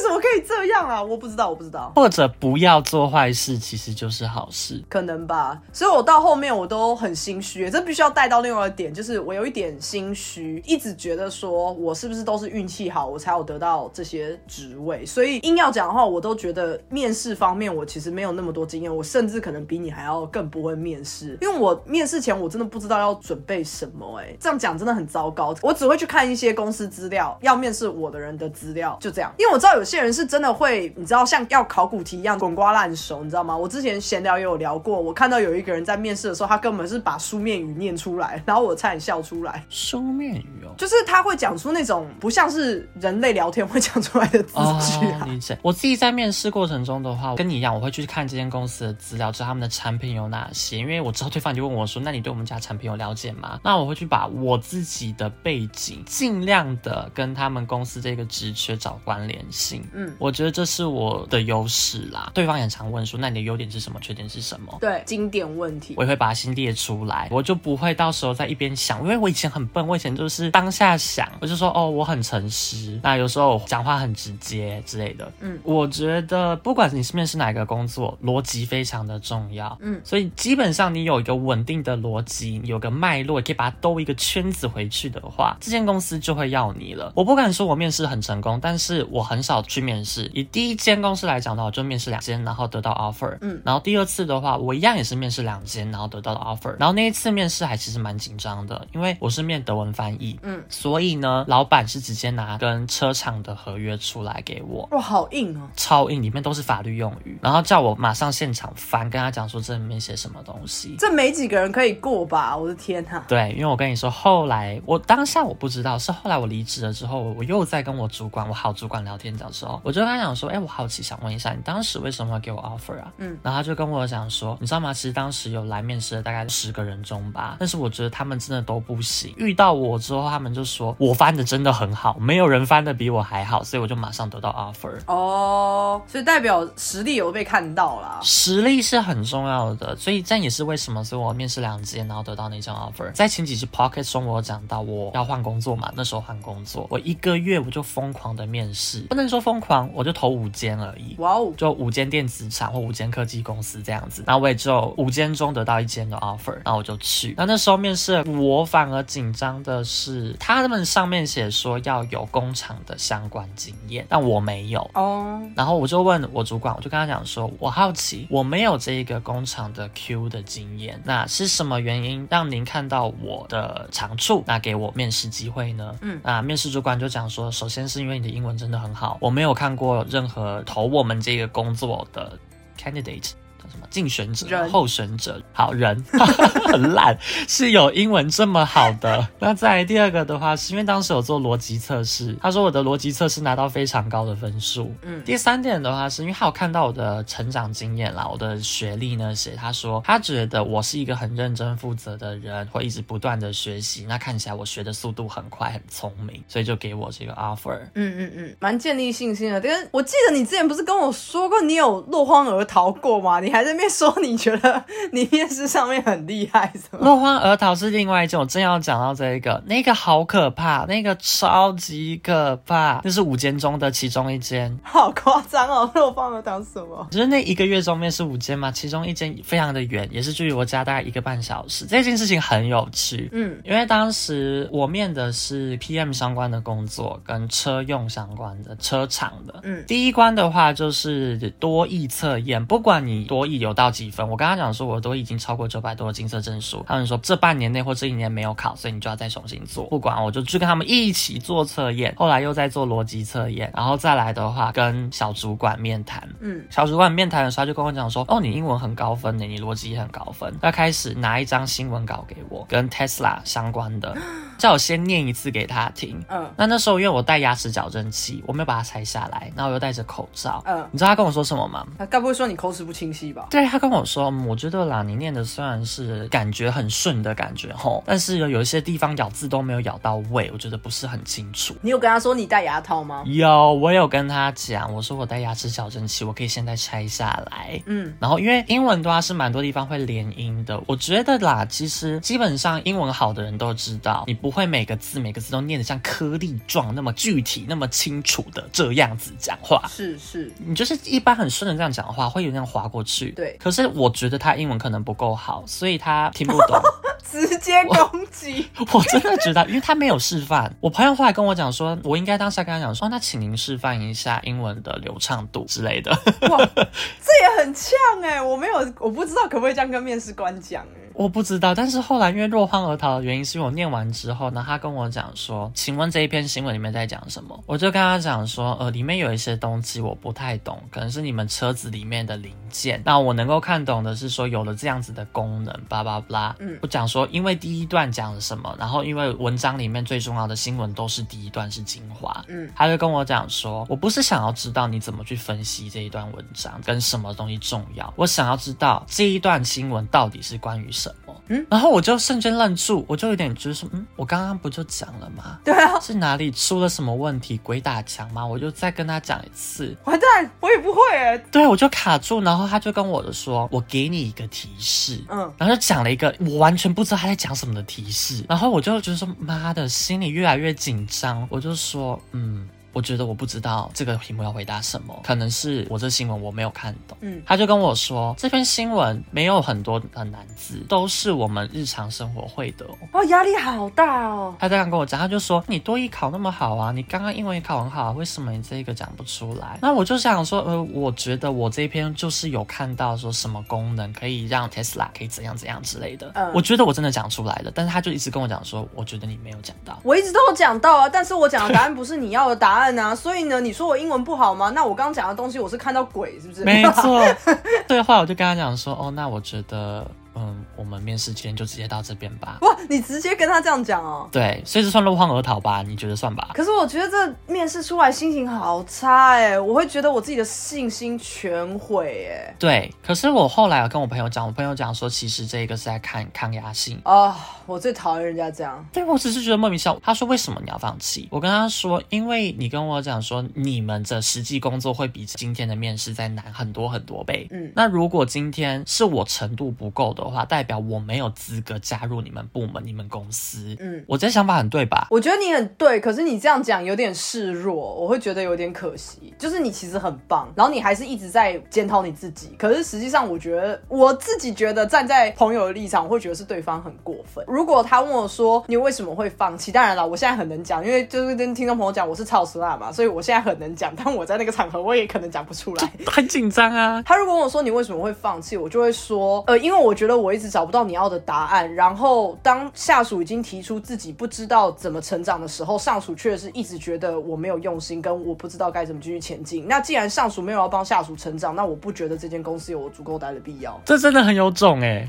什么可以这样啊？我不知道，我不知道。或者不要做坏事，其实就是好事。可能吧，所以我到到后面我都很心虚，这必须要带到另外一个点，就是我有一点心虚，一直觉得说我是不是都是运气好，我才有得到这些职位。所以硬要讲的话，我都觉得面试方面我其实没有那么多经验，我甚至可能比你还要更不会面试，因为我面试前我真的不知道要准备什么、哎，这样讲真的很糟糕。我只会去看一些公司资料，要面试我的人的资料，就这样。因为我知道有些人是真的会，你知道像要考古题一样滚瓜烂熟，你知道吗？我之前闲聊也有聊过，我看到有一个人在面试的时候，他根本是把书面语念出来，然后我差点笑出来。书面语哦。就是他会讲出那种不像是人类聊天会讲出来的字句理解。我自己在面试过程中的话，跟你一样，我会去看这间公司的资料，知道他们的产品有哪些。因为我知道对方就问我说：“那你对我们家产品有了解吗？”那我会去把我自己的背景尽量的跟他们公司这个职缺找关联性。嗯我觉得这是我的优势啦。对方也常问说：“那你的优点是什么？缺点是什么？”对，经典问题我。也会把它先列出来，我就不会到时候在一边想，因为我以前很笨，我以前就是当下想，我就说哦，我很诚实，那有时候讲话很直接之类的。嗯我觉得不管你是面试哪个工作，逻辑非常的重要。嗯所以基本上你有一个稳定的逻辑，有个脉络，可以把它兜一个圈子回去的话，这间公司就会要你了。我不敢说我面试很成功，但是我很少去面试。以第一间公司来讲的话，我就面试两间，然后得到 offer。嗯然后第二次的话，我一样也是面试两间，然后得到了 offer。然后那一次面试还其实蛮紧张的，因为我是面德文翻译，嗯，所以呢，老板是直接拿跟车厂的合约出来给我。哇，好硬哦。超硬，里面都是法律用语，然后叫我马上现场翻，跟他讲说这里面写什么东西。这没几个人可以过吧？我的天呐、对，因为我跟你说，后来我当下我不知道，是后来我离职了之之后，我又在跟我主管，我好主管聊天的时候，我就跟他讲说，哎，我好奇想问一下，你当时为什么要给我 offer 啊？嗯，然后他就跟我讲说，你知道吗？其实当时有来面试的大概十个人中吧，但是我觉得他们真的都不行。遇到我之后，他们就说我翻的真的很好，没有人翻的比我还好，所以我就马上得到 offer。哦，所以代表实力有被看到啦。实力是很重要的，所以这样也是为什么，所以我面试两间，然后得到那张 offer。在前几期 pocket 中，我有讲到我要换工作嘛，那时候换工作，我一个月我就疯狂的面试，不能说疯狂，我就投五间而已。哇哦，就五间电子厂或五间科技公司这样子，然后我也只有五间中得到一间的 offer，然后我就去。那那时候面试，我反而紧张的是，他们上面写说要有工厂的相关经验，但我没有哦。然后我就问我主管，我就跟他讲说，我好奇，我没有这一个工厂的 Q 的经验，那是什么原因让您看到我的长处，那给我面试机会呢？嗯，那面试主管就讲说，首先是因为你的英文真的很好，我没有看过任何投我们这个工作的 candidate。什么竞选者、候选者，好人 很烂，是有英文这么好的。那再第二个的话，是因为当时有做逻辑测试，他说我的逻辑测试拿到非常高的分数。嗯，第三点的话，是因为他有看到我的成长经验啦，我的学历呢，写他说他觉得我是一个很认真负责的人，会一直不断的学习。那看起来我学的速度很快，很聪明，所以就给我这个 offer。嗯嗯嗯，蛮建立信心的。跟我记得你之前不是跟我说过，你有落荒而逃过吗？你还。在那边说你觉得你面试上面很厉害，什么？落荒而逃是另外一件，我正要讲到这一个，那个好可怕，那个超级可怕，那是五间中的其中一间，好夸张哦！落荒而逃什么？就是那一个月中面试五间嘛，其中一间非常的远，也是距离我家大概一个半小时。这件事情很有趣，嗯，因为当时我面的是 PM 相关的工作，跟车用相关的车厂的，嗯，第一关的话就是多义测验，不管你多。有到几分？我跟他讲说，我都已经超过九百多的金色证书。他们说这半年内或这一年没有考，所以你就要再重新做。不管，我就去跟他们一起做测验。后来又在做逻辑测验，然后再来的话跟小主管面谈。嗯，小主管面谈的时候，他就跟我讲说，哦，你英文很高分的，你逻辑也很高分。他开始拿一张新闻稿给我，跟 Tesla 相关的，叫我先念一次给他听。嗯，那那时候因为我戴牙齿矫正器，我没有把它拆下来，然后我又戴着口罩。嗯，你知道他跟我说什么吗？他该不会说你口齿不清晰吧？对他跟我说，我觉得啦，你念的虽然是感觉很顺的感觉吼，但是有有一些地方咬字都没有咬到位，我觉得不是很清楚。你有跟他说你戴牙套吗？有，我有跟他讲，我说我戴牙齿矫正器，我可以现在拆下来。嗯，然后因为英文的话是蛮多地方会连音的，我觉得啦，其实基本上英文好的人都知道，你不会每个字每个字都念得像颗粒状那么具体那么清楚的这样子讲话。是是，你就是一般很顺的这样讲话，会有那样划过去。对，可。是我觉得他英文可能不够好，所以他听不懂，直接攻击。我真的觉得，因为他没有示范。我朋友后来跟我讲说，我应该当下跟他讲说，那请您示范一下英文的流畅度之类的。哇，这也很呛哎！我没有，我不知道可不可以这样跟面试官讲哎。我不知道，但是后来因为落荒而逃的原因，是因为我念完之后呢，他跟我讲说，请问这一篇新闻里面在讲什么？我就跟他讲说，呃，里面有一些东西我不太懂，可能是你们车子里面的零件。那我能够看懂的是说，有了这样子的功能，叭叭叭。嗯，我讲说，因为第一段讲了什么，然后因为文章里面最重要的新闻都是第一段是精华。嗯，他就跟我讲说，我不是想要知道你怎么去分析这一段文章跟什么东西重要，我想要知道这一段新闻到底是关于什。什么？嗯，然后我就瞬间愣住，我就有点就是说，嗯，我刚刚不就讲了吗？对啊，是哪里出了什么问题？鬼打墙吗？我就再跟他讲一次。完蛋，我也不会哎。对，我就卡住，然后他就跟我说，我给你一个提示，嗯，然后就讲了一个我完全不知道他在讲什么的提示，然后我就觉得说，妈的，心里越来越紧张，我就说，嗯。我觉得我不知道这个题目要回答什么，可能是我这新闻我没有看懂。嗯，他就跟我说这篇新闻没有很多的难字，都是我们日常生活会的。哦，压力好大哦。他这样跟我讲，他就说你多艺考那么好啊，你刚刚英文也考很好啊，为什么你这个讲不出来？那我就想说，呃，我觉得我这篇就是有看到说什么功能可以让 Tesla 可以怎样怎样之类的。嗯，我觉得我真的讲出来了，但是他就一直跟我讲说，我觉得你没有讲到。我一直都有讲到啊，但是我讲的答案不是你要的答案。啊，所以呢，你说我英文不好吗？那我刚刚讲的东西，我是看到鬼，是不是？没错。对，后来我就跟他讲说，哦，那我觉得，嗯。我们面试今天就直接到这边吧。哇，你直接跟他这样讲哦。对，所以这算落荒而逃吧？你觉得算吧？可是我觉得这面试出来心情好差哎，我会觉得我自己的信心全毁哎。对，可是我后来有跟我朋友讲，我朋友讲说，其实这个是在看抗压性啊。我最讨厌人家这样。对我只是觉得莫名其妙。他说为什么你要放弃？我跟他说，因为你跟我讲说，你们的实际工作会比今天的面试再难很多很多倍。嗯，那如果今天是我程度不够的话，代表我没有资格加入你们部门、你们公司。嗯，我这想法很对吧？我觉得你很对，可是你这样讲有点示弱，我会觉得有点可惜。就是你其实很棒，然后你还是一直在检讨你自己。可是实际上，我觉得我自己觉得站在朋友的立场，我会觉得是对方很过分。如果他问我说你为什么会放弃？当然了，我现在很能讲，因为就是跟听众朋友讲我是超时辣嘛，所以我现在很能讲。但我在那个场合，我也可能讲不出来，很紧张啊。他如果问我说你为什么会放弃，我就会说呃，因为我觉得我一直找不到你要的答案。然后当下属已经提出自己不知道怎么成长的时候，上属却是一直觉得我没有用心，跟我不知道该怎么继续前进。那既然上属没有要帮下属成长，那我不觉得这间公司有我足够待的必要。这真的很有种哎。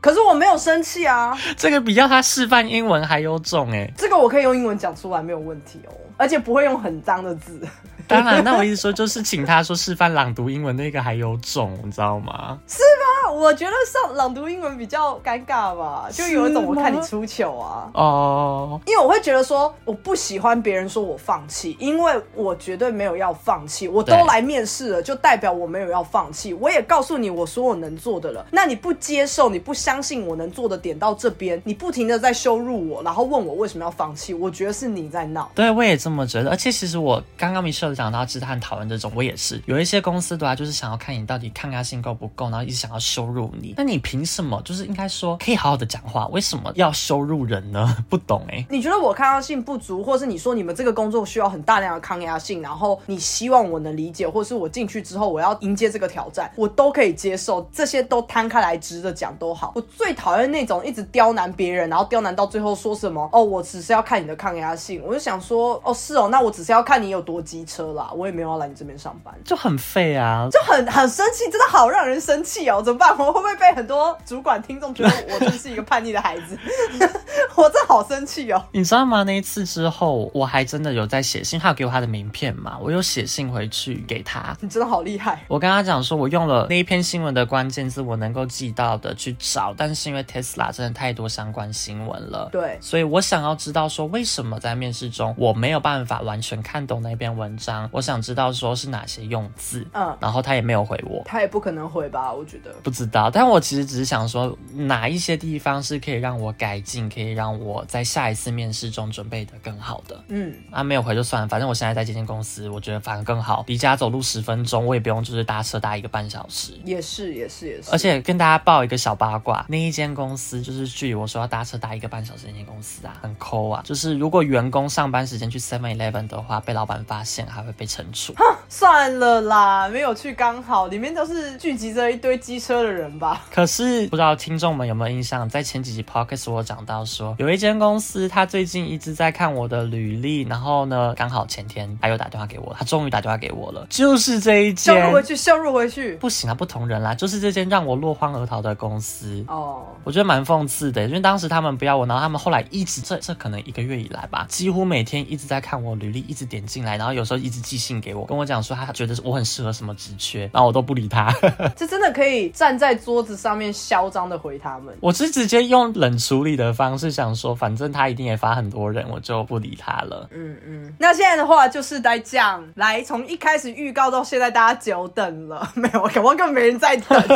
可是我没有生气啊。这个比较他示范英文还有种哎。这个我可以用英文讲出来没有问题哦，而且不会用很脏的字。当然，那我意思说就是请他说示范朗读英文那个还有种，你知道吗？是吗？我觉得上朗读英文比较尴尬吧，就有一种我看你出糗啊。哦。因为我会觉得说我不喜欢别人说我放弃，因为我绝对没有要放弃。我都来面试了，就代表我没有要放弃。我也告诉你我所有能做的了，那你不接受，你不相信我能做的点到这边，你不停的在羞辱我，然后问我为什么要放弃，我觉得是你在闹。对，我也这么觉得。而且其实我刚刚没说。讲到其实很讨厌这种，我也是有一些公司的话，就是想要看你到底抗压性够不够，然后一直想要羞辱你。那你凭什么？就是应该说可以好好的讲话，为什么要羞辱人呢？不懂哎。你觉得我抗压性不足，或是你说你们这个工作需要很大量的抗压性，然后你希望我能理解，或是我进去之后我要迎接这个挑战，我都可以接受。这些都摊开来直着讲都好。我最讨厌那种一直刁难别人，然后刁难到最后说什么哦，我只是要看你的抗压性。我就想说哦，是哦，那我只是要看你有多机车啦，我也没有要来。你这边上班就很废啊，就很很生气，真的好让人生气哦！怎么办？我会不会被很多主管听众觉得我真是一个叛逆的孩子？我真好生气哦！你知道吗？那一次之后，我还真的有在写信，他有给我他的名片嘛？我有写信回去给他。你真的好厉害！我跟他讲说，我用了那一篇新闻的关键字，我能够记到的去找，但是因为 Tesla 真的太多相关新闻了，对，所以我想要知道说，为什么在面试中我没有办法完全看懂那篇文章？我想知道。说是哪些用字，嗯，然后他也没有回我，他也不可能回吧？我觉得不知道，但我其实只是想说，哪一些地方是可以让我改进，可以让我在下一次面试中准备的更好的。嗯，啊，没有回就算了，反正我现在在这间公司，我觉得反而更好，离家走路十分钟，我也不用就是搭车搭一个半小时。也是，也是，也是。而且跟大家报一个小八卦，那一间公司就是距离我说要搭车搭一个半小时那间公司啊，很抠啊，就是如果员工上班时间去 Seven Eleven 的话，被老板发现还会被惩处。算了啦，没有去刚好，里面都是聚集着一堆机车的人吧。可是不知道听众们有没有印象，在前几集 podcast 我讲到说，有一间公司，他最近一直在看我的履历，然后呢，刚好前天他又打电话给我，他终于打电话给我了，就是这一间。羞辱回去，羞辱回去，不行啊，不同人啦，就是这间让我落荒而逃的公司。哦，我觉得蛮讽刺的，因为当时他们不要我，然后他们后来一直这这可能一个月以来吧，几乎每天一直在看我履历，一直点进来，然后有时候一直寄信给我，跟我讲。说他觉得我很适合什么职缺，然后我都不理他。这真的可以站在桌子上面嚣张的回他们。我是直接用冷处理的方式想说，反正他一定也发很多人，我就不理他了。嗯嗯。那现在的话就是在讲，来从一开始预告到现在，大家久等了，没有？可能根本没人在等。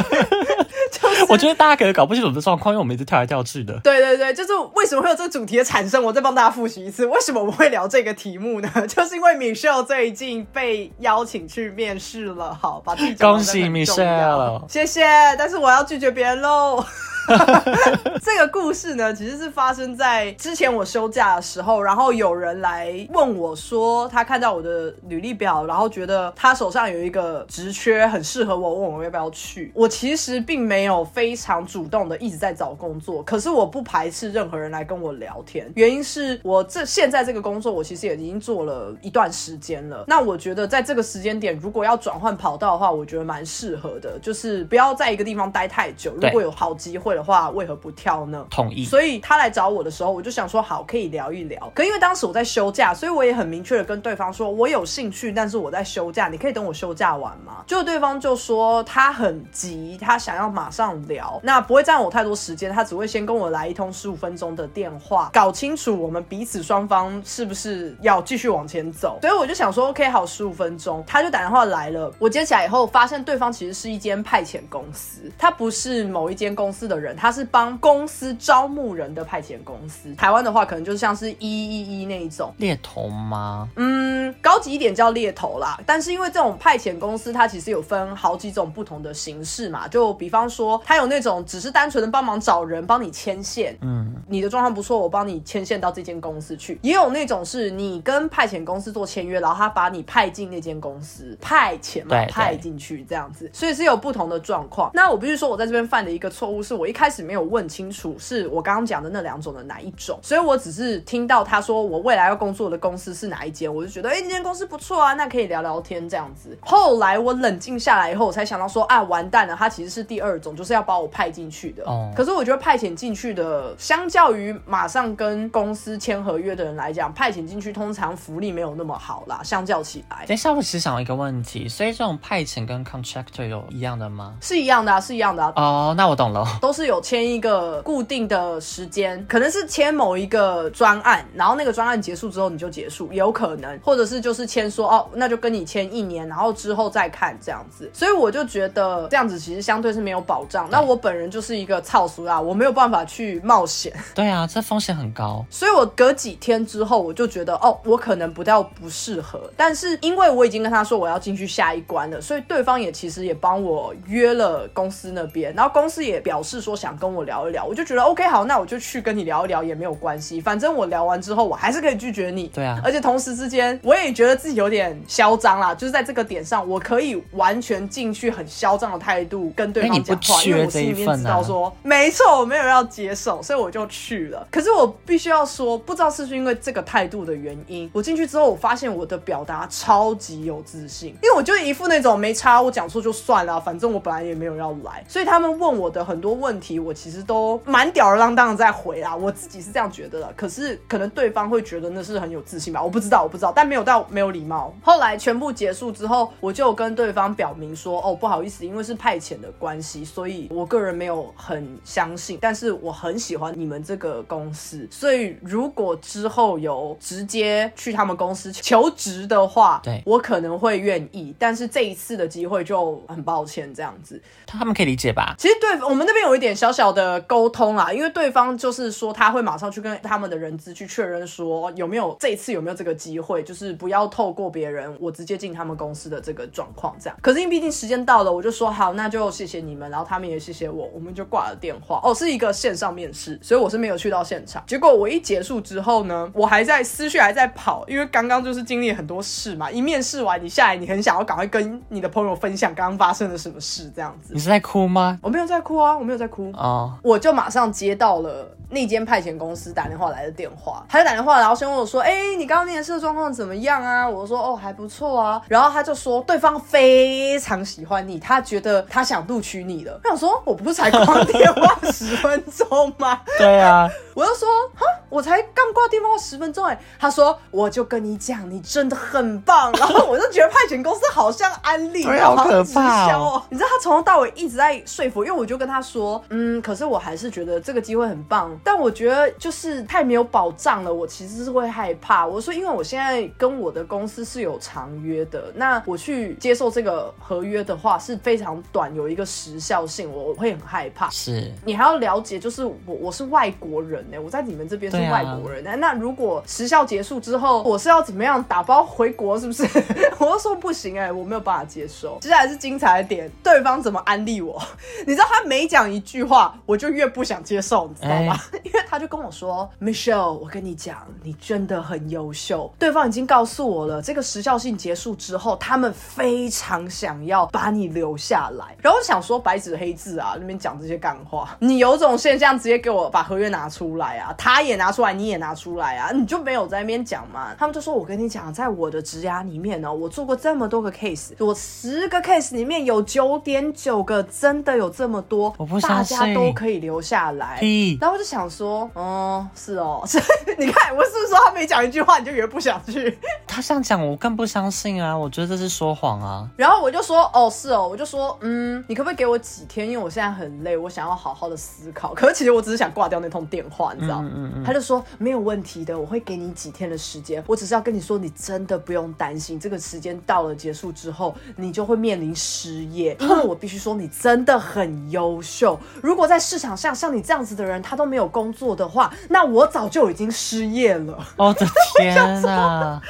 就是我觉得大家可能搞不清楚的状况，因为我们一直跳来跳去的。对对对，就是为什么会有这个主题的产生？我再帮大家复习一次，为什么我们会聊这个题目呢？就是因为 Michelle 最近被邀请去面试了，好，把自己恭喜 Michelle，谢谢，但是我要拒绝别人喽。这个故事呢，其实是发生在之前我休假的时候，然后有人来问我说，他看到我的履历表，然后觉得他手上有一个职缺很适合我，问我要不要去。我其实并没有非常主动的一直在找工作，可是我不排斥任何人来跟我聊天。原因是我这现在这个工作，我其实也已经做了一段时间了。那我觉得在这个时间点，如果要转换跑道的话，我觉得蛮适合的，就是不要在一个地方待太久。如果有好机会。的话，为何不跳呢？同意。所以他来找我的时候，我就想说好，可以聊一聊。可因为当时我在休假，所以我也很明确的跟对方说，我有兴趣，但是我在休假，你可以等我休假完吗？就对方就说他很急，他想要马上聊，那不会占我太多时间，他只会先跟我来一通十五分钟的电话，搞清楚我们彼此双方是不是要继续往前走。所以我就想说，OK，好，十五分钟，他就打电话来了。我接起来以后，发现对方其实是一间派遣公司，他不是某一间公司的人，他是帮公司招募人的派遣公司。台湾的话，可能就是像是一一一那一种猎头吗？嗯，高级一点叫猎头啦。但是因为这种派遣公司，它其实有分好几种不同的形式嘛。就比方说，它有那种只是单纯的帮忙找人，帮你牵线。嗯，你的状况不错，我帮你牵线到这间公司去。也有那种是你跟派遣公司做签约，然后他把你派进那间公司，派遣嘛，派进去这样子。所以是有不同的状况。那我必须说，我在这边犯的一个错误是，我一开始没有问清楚是我刚刚讲的那两种的哪一种。所以我只是听到他说我未来要工作的公司是哪一间，我就觉得哎，那间公司不错啊，那可以聊聊天这样子。后来我冷静下来以后，我才想到说啊，完蛋了，他其实是第二种，就是要把我派进去的。哦。可是我觉得派遣进去的，相较于马上跟公司签合约的人来讲，派遣进去通常福利没有那么好啦。相较起来，等一下我其实想一个问题，所以这种派遣跟 contractor 有一样的吗？是一样的，是一样的。哦，那我懂了，都是有签一个固定的时间，可能是签某一个专案，然后那个专案结束之后你就结束，有可能，或者是就是签说哦，那就跟你签一年，然后之后再看这样子。所以我就觉得这样子其实相对是没有保障。那我本人就是一个操俗啊，我没有办法去冒险。对啊，这风险很高。所以我隔几天之后，我就觉得哦，我可能不到不适合。但是因为我已经跟他说我要进去下一关了，所以对方也其实也帮我约了公司那边，然后公司也表示说想跟我聊一聊，我就觉得 OK 好，那我就去跟你聊一聊也没有关系，反正我聊完之后我还是可以拒绝你。对啊，而且同时之间我也觉得自己有点嚣张啦，就是在这个点上，我可以完全进去很嚣张的态度跟对方讲话，因为我心里面知道说没错，我没有要接受，所以我就去了。可是我必须要说，不知道是不是因为这个态度的原因，我进去之后我发现我的表达超级有自信，因为我就一副那种没差，我讲错就算了，反正我本来也没有要来，所以他们问我的很多问题，我其实都蛮吊儿郎当的在回啊，我自己是这样觉得的。可是可能对方会觉得那是很有自信吧，我不知道，我不知道，但没有到没有礼貌。后来全部结束之后，我就跟对方表明说，哦，不好意思，因为是派遣的关系，所以我个人没有很相信，但是我很喜欢你们这个公司，所以如果之后有直接去他们公司求职的话，对我可能会愿意，但是这一次的机会就很抱歉这样子。他们可以理解吧？其实对我们那边有一点小小的沟通啊，因为对方就是说他会马上去跟他们的人资去确认说有没有这一次有没有这个机会，就是不要透过别人，我直接进他们公司的这个状况这样。可是因为毕竟时间到了，我就说好，那就谢谢你们，然后他们也谢谢我，我们就挂了电话。哦，是一个线上面试，所以我是没有去到现场。结果我一结束之后呢，我还在思绪还在跑，因为刚刚就是经历很多事嘛。一面试完，你下来你很想要赶快跟你的朋友分享刚刚发生了什么事，这样子。你是在哭吗？我没有在哭啊，我没有在哭哦，我就马上接到了。那间派遣公司打电话来的电话，他就打电话，然后先问我说：“哎，你刚刚面试的状况怎么样啊？”我说：“哦，还不错啊。”然后他就说：“对方非常喜欢你，他觉得他想录取你了。”我想说：“我不是才挂电话十分钟吗？”对啊，我就说：“哈，我才刚挂电话十分钟哎。”他说：“我就跟你讲，你真的很棒。”然后我就觉得派遣公司好像安利，好可怕哦！你知道他从头到尾一直在说服，因为我就跟他说：“嗯，可是我还是觉得这个机会很棒。”但我觉得就是太没有保障了，我其实是会害怕。我说，因为我现在跟我的公司是有长约的，那我去接受这个合约的话是非常短，有一个时效性，我会很害怕。是你还要了解，就是我我是外国人呢，我在你们这边是外国人，那如果时效结束之后，我是要怎么样打包回国？是不是？我就说不行哎，我没有办法接受。接下来是精彩的点，对方怎么安利我？你知道他每讲一句话，我就越不想接受，你知道吗？因为他。就跟我说：“Michelle，我跟你讲，你真的很优秀。对方已经告诉我了，这个时效性结束之后，他们非常想要把你留下来。”然后我想说，白纸黑字啊，那边讲这些干话，你有种现象直接给我把合约拿出来啊，他也拿出来，你也拿出来啊，你就没有在那边讲嘛？他们就说：“我跟你讲，在我的职涯里面呢，我做过这么多个 case，我十个 case 里面有九点九个真的有这么多，我不大相信家都可以留下来。”，然后我就想说，哦，是哦，是你看我是不是说他没讲一句话你就以为不想去？他这样讲我更不相信啊！我觉得这是说谎啊！然后我就说，哦，是哦，我就说，嗯，你可不可以给我几天？因为我现在很累，我想要好好的思考。可是其实我只是想挂掉那通电话，你知道？嗯嗯嗯他就说没有问题的，我会给你几天的时间。我只是要跟你说，你真的不用担心，这个时间到了结束之后，你就会面临失业。因为我必须说，你真的很优秀。如果在市场上像你这样子的人，他都没有工作的话，那我早就已经失业了。我的 天哪！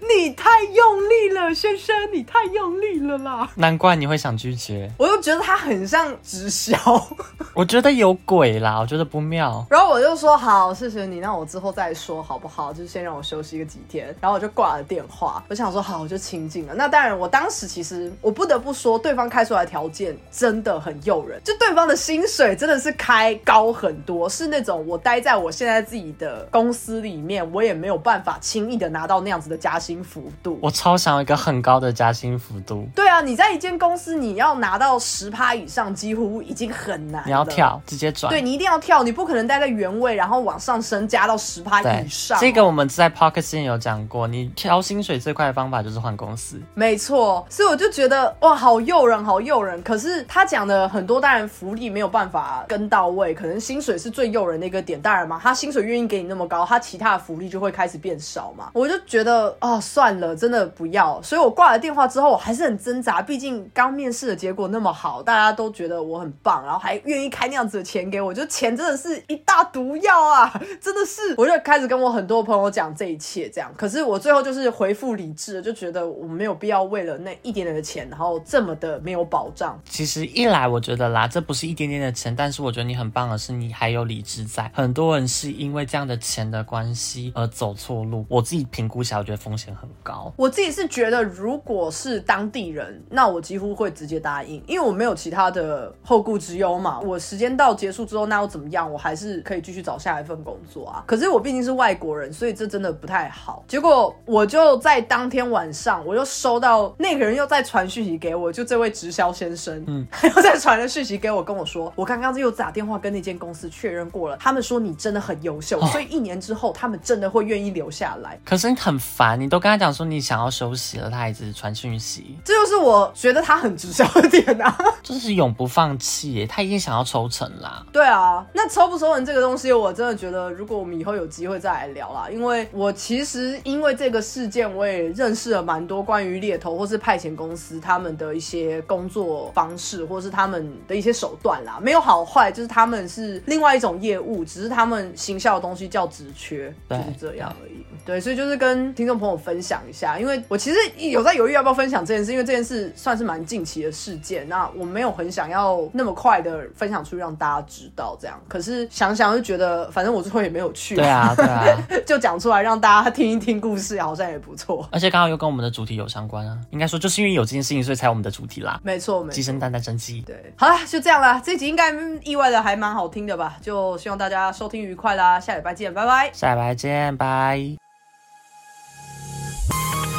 你太用力了，先生，你太用力了啦！难怪你会想拒绝。我又觉得他很像直销，我觉得有鬼啦，我觉得不妙。然后我就说好，谢谢你，那我之后再说好不好？就是先让我休息个几天，然后我就挂了电话。我想说好，我就清静了。那当然，我当时其实我不得不说，对方开出来的条件真的很诱人，就对方的薪水真的是开高很多，是那种我待在我现在自己的公司里面，我也没有办法轻易的拿到那样子的加薪幅度。我超想要一个很高的加薪幅度。对啊，你在一间公司，你要拿到十趴以上，几乎已经很难。你要跳，直接转。对你一定要跳，你不可能待在原位，然后往上升加到十趴以上。这个我们在 Pocket 之前有讲过，你调薪水最快的方法就是换公司。没错，所以我就觉得哇，好诱人，好诱人。可是他讲的很多，当然福利没有办办法跟到位，可能薪水是最诱人的一个点。当然嘛，他薪水愿意给你那么高，他其他的福利就会开始变少嘛。我就觉得啊、算了，真的不要。所以我挂了电话之后，我还是很挣扎，毕竟刚面试的结果那么好，大家都觉得我很棒，然后还愿意开那样子的钱给我，就钱真的是一大毒药啊，真的是。我就开始跟我很多朋友讲这一切，这样。可是我最后就是回复理智，就觉得我没有必要为了那一点点的钱，然后这么的没有保障。其实一来我觉得啦，这不是一点点的钱，但是我觉得你很棒的是你还有理智在。很多人是因为这样的钱的关系而走错路，我自己评估起来，我觉得风险很高。我自己是觉得，如果是当地人，那我几乎会直接答应，因为我没有其他的后顾之忧嘛。我时间到结束之后，那又怎么样？我还是可以继续找下一份工作啊。可是我毕竟是外国人，所以这真的不太好。结果我就在当天晚上，我就收到那个人又在传讯息给我，就这位直销先生，嗯，又在传了讯息给我，跟我说，我刚刚又打电话跟那间公司确认过了，他们说你真的很优秀，所以一年之后他们真的会愿意留下来。可是你很烦，你都跟他讲说你想要休息了，他还一直传讯息，这就是我觉得他很直销的点啊。就是永不放弃耶，他一定想要抽成啦。对啊，那抽不抽成这个东西，我真的觉得，如果我们以后有机会再来聊啦，因为我其实因为这个事件，我也认识了蛮多关于猎头或是派遣公司他们的一些工作方式，或是他们的一些手段啦，没有好坏，就是他们是另外一种业务，只是他们行销的东西叫职缺，就是这样而已。对，所以就是跟听众朋友分享一下，因为我其实有在犹豫要不要分享这件事，因为这件事算是蛮近期的事件，那我没有很想要那么快的分享出去让大家知道这样。可是想想就觉得，反正我最后也没有去，对啊，对啊，就讲出来让大家听一听故事，好像也不错。而且刚好又跟我们的主题有相关啊。应该说就是因为有这件事情，所以才有我们的主题啦。没错，没错。鸡生蛋，蛋生鸡。对，好啦，就这样啦。这集应该嗯意外的还蛮好听的吧？就希望大家收听愉快啦，下礼拜见，拜拜。下礼拜见，拜。Bye.